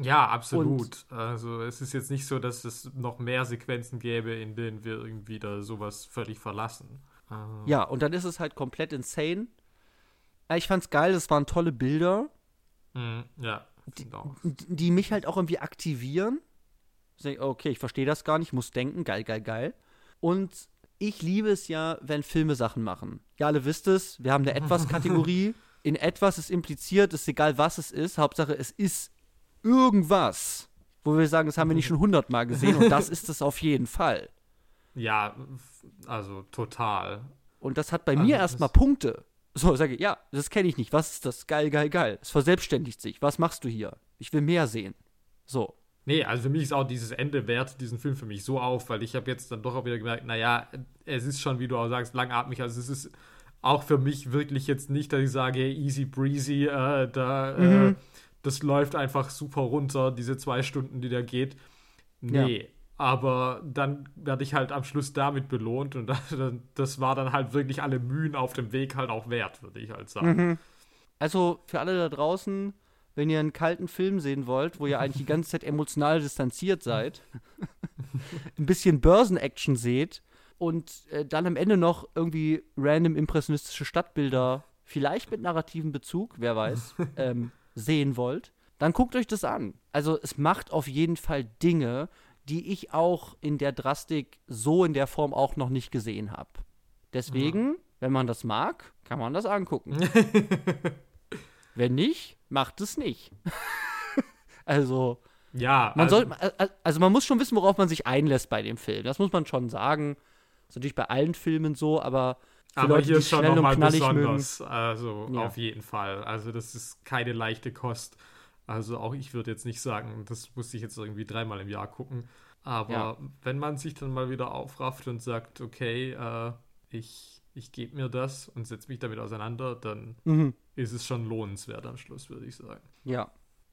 Ja, absolut. Und, also es ist jetzt nicht so, dass es noch mehr Sequenzen gäbe, in denen wir irgendwie da sowas völlig verlassen. Uh. Ja, und dann ist es halt komplett insane. Ich fand's geil, es waren tolle Bilder. Mm, ja die, die, mich halt auch irgendwie aktivieren. Okay, ich verstehe das gar nicht, muss denken, geil, geil, geil. Und ich liebe es ja, wenn Filme Sachen machen. Ja, alle wisst es, wir haben eine Etwas-Kategorie. In etwas ist impliziert, ist egal, was es ist. Hauptsache, es ist irgendwas, wo wir sagen, das haben wir nicht schon hundertmal gesehen. Und das ist es auf jeden Fall. Ja, also total. Und das hat bei also mir erstmal Punkte. So, sage ich, ja, das kenne ich nicht. Was ist das? Geil, geil, geil. Es verselbstständigt sich. Was machst du hier? Ich will mehr sehen. So. Nee, also für mich ist auch dieses Ende wert diesen Film für mich so auf, weil ich habe jetzt dann doch auch wieder gemerkt, naja, es ist schon, wie du auch sagst, langatmig. Also es ist auch für mich wirklich jetzt nicht, dass ich sage, easy breezy, äh, da, äh, mhm. äh, das läuft einfach super runter, diese zwei Stunden, die da geht. Nee, ja. Aber dann werde ich halt am Schluss damit belohnt und das war dann halt wirklich alle Mühen auf dem Weg halt auch wert, würde ich halt sagen. Mhm. Also für alle da draußen, wenn ihr einen kalten Film sehen wollt, wo ihr eigentlich die ganze Zeit emotional distanziert seid, ein bisschen Börsenaction seht und äh, dann am Ende noch irgendwie random impressionistische Stadtbilder, vielleicht mit narrativen Bezug, wer weiß, ähm, sehen wollt, dann guckt euch das an. Also es macht auf jeden Fall Dinge, die ich auch in der Drastik so in der Form auch noch nicht gesehen habe. Deswegen, ja. wenn man das mag, kann man das angucken. wenn nicht, macht es nicht. also ja, man also, soll, also man muss schon wissen, worauf man sich einlässt bei dem Film. Das muss man schon sagen. Das ist natürlich bei allen Filmen so, aber für aber Leute, hier ist schon nochmal besonders. Mögen, also ja. auf jeden Fall. Also das ist keine leichte Kost. Also auch ich würde jetzt nicht sagen, das muss ich jetzt irgendwie dreimal im Jahr gucken. Aber ja. wenn man sich dann mal wieder aufrafft und sagt, okay, äh, ich, ich gebe mir das und setze mich damit auseinander, dann mhm. ist es schon lohnenswert am Schluss, würde ich sagen. Ja.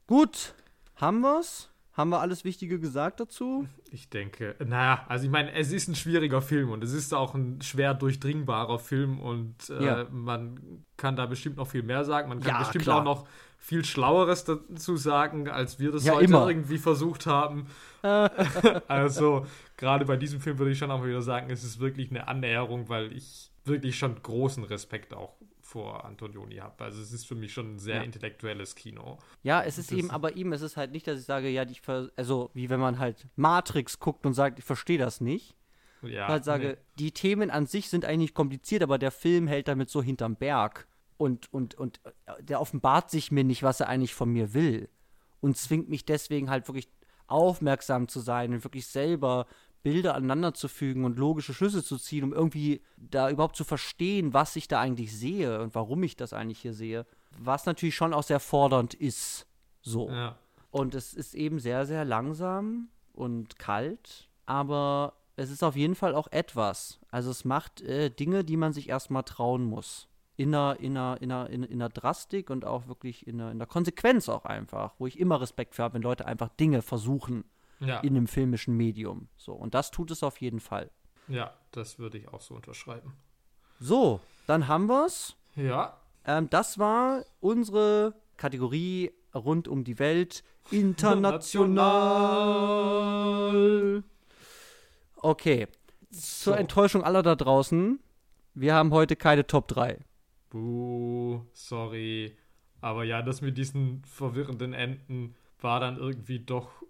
Gut, haben wir's? Haben wir alles Wichtige gesagt dazu? Ich denke, naja, also ich meine, es ist ein schwieriger Film und es ist auch ein schwer durchdringbarer Film und äh, ja. man kann da bestimmt noch viel mehr sagen. Man kann ja, bestimmt klar. auch noch viel Schlaueres dazu sagen, als wir das ja, heute immer. irgendwie versucht haben. also, gerade bei diesem Film würde ich schon auch mal wieder sagen, es ist wirklich eine Annäherung, weil ich wirklich schon großen Respekt auch vor Antonioni habe. Also es ist für mich schon ein sehr ja. intellektuelles Kino. Ja, es ist das eben, aber ihm ist es halt nicht, dass ich sage, ja, ich also wie wenn man halt Matrix guckt und sagt, ich verstehe das nicht. Ja. Ich halt sage, nee. die Themen an sich sind eigentlich kompliziert, aber der Film hält damit so hinterm Berg. Und, und, und äh, der offenbart sich mir nicht, was er eigentlich von mir will. Und zwingt mich deswegen halt wirklich aufmerksam zu sein und wirklich selber Bilder aneinander zu fügen und logische Schlüsse zu ziehen, um irgendwie da überhaupt zu verstehen, was ich da eigentlich sehe und warum ich das eigentlich hier sehe. Was natürlich schon auch sehr fordernd ist. So. Ja. Und es ist eben sehr, sehr langsam und kalt, aber es ist auf jeden Fall auch etwas. Also es macht äh, Dinge, die man sich erstmal trauen muss. In einer, in, einer, in, einer, in, einer Drastik und auch wirklich in einer, in einer Konsequenz auch einfach, wo ich immer Respekt für habe, wenn Leute einfach Dinge versuchen ja. in einem filmischen Medium. So, und das tut es auf jeden Fall. Ja, das würde ich auch so unterschreiben. So, dann haben wir's. Ja. Ähm, das war unsere Kategorie rund um die Welt international. Okay. Zur Enttäuschung aller da draußen, wir haben heute keine Top 3. Buh, sorry. Aber ja, das mit diesen verwirrenden Enden war dann irgendwie doch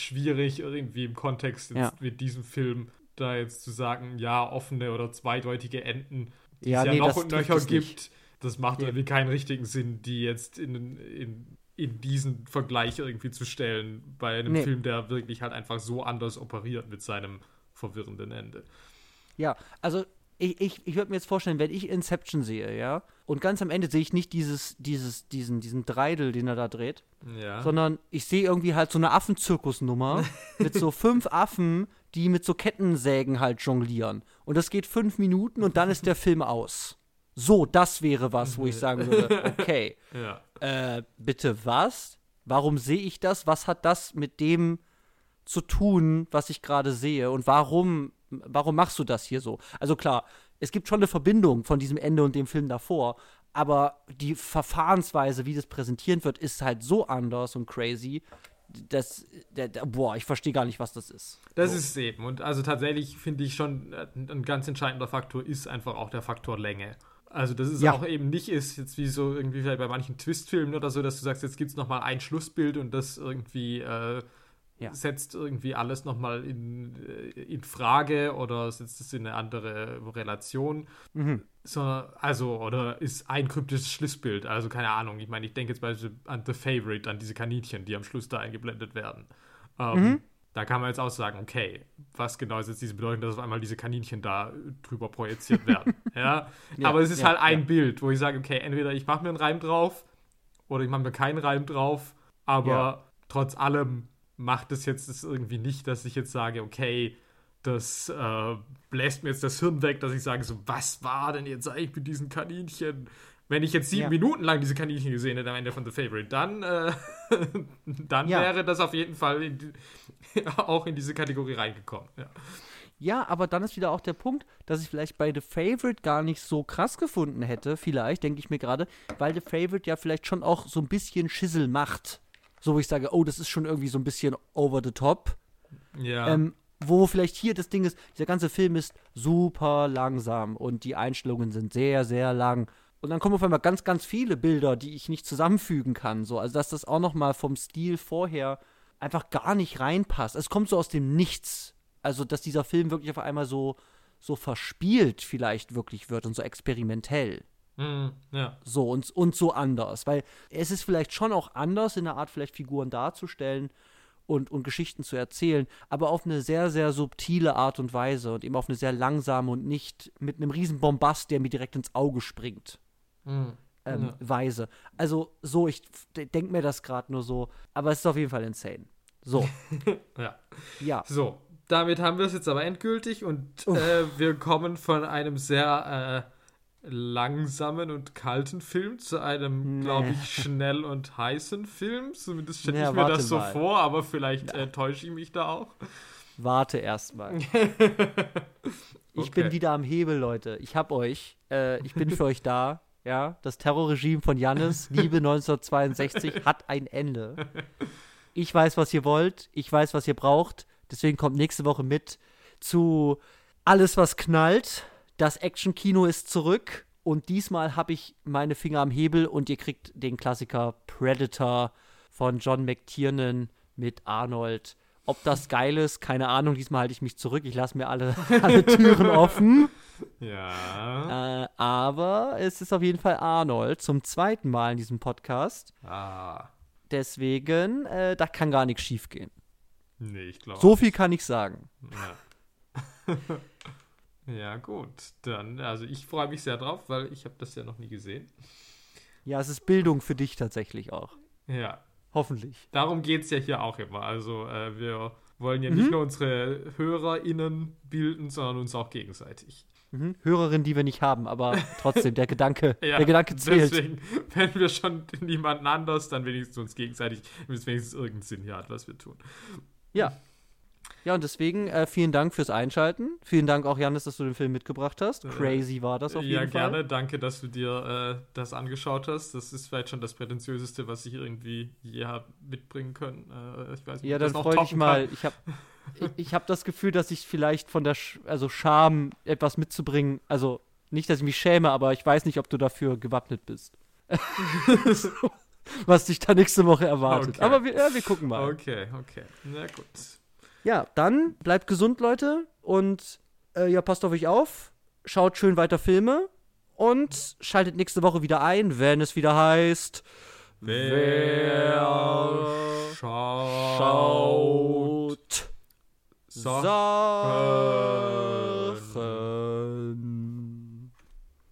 schwierig, irgendwie im Kontext ja. mit diesem Film da jetzt zu sagen, ja, offene oder zweideutige Enden, die ja, es ja nee, noch und nöcher gibt. Nicht. Das macht ja. irgendwie keinen richtigen Sinn, die jetzt in, in, in diesen Vergleich irgendwie zu stellen, bei einem nee. Film, der wirklich halt einfach so anders operiert mit seinem verwirrenden Ende. Ja, also ich, ich, ich würde mir jetzt vorstellen, wenn ich Inception sehe, ja, und ganz am Ende sehe ich nicht dieses, dieses, diesen, diesen Dreidel, den er da dreht, ja. sondern ich sehe irgendwie halt so eine Affenzirkusnummer mit so fünf Affen, die mit so Kettensägen halt jonglieren. Und das geht fünf Minuten und dann ist der Film aus. So, das wäre was, wo ich sagen würde, okay, ja. äh, bitte was? Warum sehe ich das? Was hat das mit dem zu tun, was ich gerade sehe? Und warum, warum machst du das hier so? Also klar, es gibt schon eine Verbindung von diesem Ende und dem Film davor, aber die Verfahrensweise, wie das präsentiert wird, ist halt so anders und crazy. Das, der, der, boah, ich verstehe gar nicht, was das ist. Das so. ist es eben. Und also tatsächlich finde ich schon, äh, ein ganz entscheidender Faktor ist einfach auch der Faktor Länge. Also, dass es ja. auch eben nicht ist, jetzt wie so irgendwie vielleicht bei manchen Twistfilmen oder so, dass du sagst, jetzt gibt es nochmal ein Schlussbild und das irgendwie äh, ja. setzt irgendwie alles nochmal in, äh, in Frage oder setzt es in eine andere Relation. Mhm. So, also, oder ist ein kryptisches Schlussbild. Also, keine Ahnung. Ich meine, ich denke jetzt beispielsweise an The Favorite, an diese Kaninchen, die am Schluss da eingeblendet werden. Ähm, mhm. Da kann man jetzt auch sagen, okay, was genau ist jetzt diese Bedeutung, dass auf einmal diese Kaninchen da drüber projiziert werden. ja? ja? Aber es ist ja, halt ein. Bild, wo ich sage, okay, entweder ich mache mir einen Reim drauf oder ich mache mir keinen Reim drauf, aber trotz allem macht es jetzt das irgendwie nicht, dass ich jetzt sage, okay, das äh, bläst mir jetzt das Hirn weg, dass ich sage, so, was war denn jetzt eigentlich mit diesen Kaninchen? Wenn ich jetzt sieben ja. Minuten lang diese Kaninchen gesehen hätte am Ende von The Favorite, dann, äh, dann ja. wäre das auf jeden Fall in auch in diese Kategorie reingekommen. Ja. Ja, aber dann ist wieder auch der Punkt, dass ich vielleicht bei The Favorite gar nicht so krass gefunden hätte, vielleicht, denke ich mir gerade, weil The Favorite ja vielleicht schon auch so ein bisschen Schissel macht so wo ich sage, oh, das ist schon irgendwie so ein bisschen over the top. Ja. Ähm, wo vielleicht hier das Ding ist, dieser ganze Film ist super langsam und die Einstellungen sind sehr, sehr lang. Und dann kommen auf einmal ganz, ganz viele Bilder, die ich nicht zusammenfügen kann. So. Also, dass das auch noch mal vom Stil vorher einfach gar nicht reinpasst. Es kommt so aus dem Nichts. Also, dass dieser Film wirklich auf einmal so, so verspielt vielleicht wirklich wird und so experimentell. Mhm, ja. So und, und so anders. Weil es ist vielleicht schon auch anders, in der Art vielleicht Figuren darzustellen und, und Geschichten zu erzählen, aber auf eine sehr, sehr subtile Art und Weise und eben auf eine sehr langsame und nicht mit einem riesen Bombast, der mir direkt ins Auge springt. Mhm. Ähm, Ja. Weise. Also so, ich denke mir das gerade nur so, aber es ist auf jeden Fall insane. So, ja. ja. So, damit haben wir es jetzt aber endgültig und äh, wir kommen von einem sehr äh, langsamen und kalten Film zu einem, Nee. glaube ich, schnell und heißen Film. Zumindest stelle Ja, ich mir das so mal. vor, aber vielleicht äh, täusche ich mich da auch. Warte erstmal. Ich Okay. bin wieder am Hebel, Leute. Ich hab euch. Äh, ich bin für euch da. Ja, das Terrorregime von Jannis, Liebe 1962, hat ein Ende. Ich weiß, was ihr wollt. Ich weiß, was ihr braucht. Deswegen kommt nächste Woche mit zu Alles, was knallt. Das Action-Kino ist zurück. Und diesmal habe ich meine Finger am Hebel und ihr kriegt den Klassiker Predator von John McTiernan mit Arnold. Ob das geil ist, keine Ahnung. Diesmal halte ich mich zurück. Ich lasse mir alle, alle Türen offen. Ja. Äh, aber es ist auf jeden Fall Arnold zum zweiten Mal in diesem Podcast. Ah. Deswegen, äh, da kann gar nichts schief gehen. Nee, ich glaube. So viel kann ich sagen. Ja. ja, gut. Dann, also ich freue mich sehr drauf, weil ich habe das ja noch nie gesehen. Ja, es ist Bildung für dich tatsächlich auch. Ja. Hoffentlich. Darum geht es ja hier auch immer. Also äh, wir wollen ja Mhm. nicht nur unsere HörerInnen bilden, sondern uns auch gegenseitig. Mhm. Hörerin, die wir nicht haben, aber trotzdem, der Gedanke, Ja, der Gedanke zählt. Deswegen, wenn wir schon niemanden anders, dann wenigstens uns gegenseitig, wenn es wenigstens irgendeinen Sinn hier hat, was wir tun. Ja. Ja, und deswegen äh, vielen Dank fürs Einschalten. Vielen Dank auch, Janis, dass du den Film mitgebracht hast. Äh, Crazy war das auf jeden ja, Fall. gerne. Danke, dass du dir äh, das angeschaut hast. Das ist vielleicht schon das Prätentiöseste, was ich irgendwie je habe mitbringen können. Äh, ich weiß nicht, Ja, dann noch freu dich toppen mal. kann. Ich habe ich, ich hab das Gefühl, dass ich vielleicht von der Sch also Scham etwas mitzubringen, also nicht, dass ich mich schäme, aber ich weiß nicht, ob du dafür gewappnet bist. So, Was dich da nächste Woche erwartet. Okay. Aber wir, ja, wir gucken mal. Okay, okay. Na gut. Ja, dann bleibt gesund, Leute. Und äh, ja, passt auf euch auf. Schaut schön weiter Filme. Und schaltet nächste Woche wieder ein, wenn es wieder heißt. Wer schaut, So. sagt.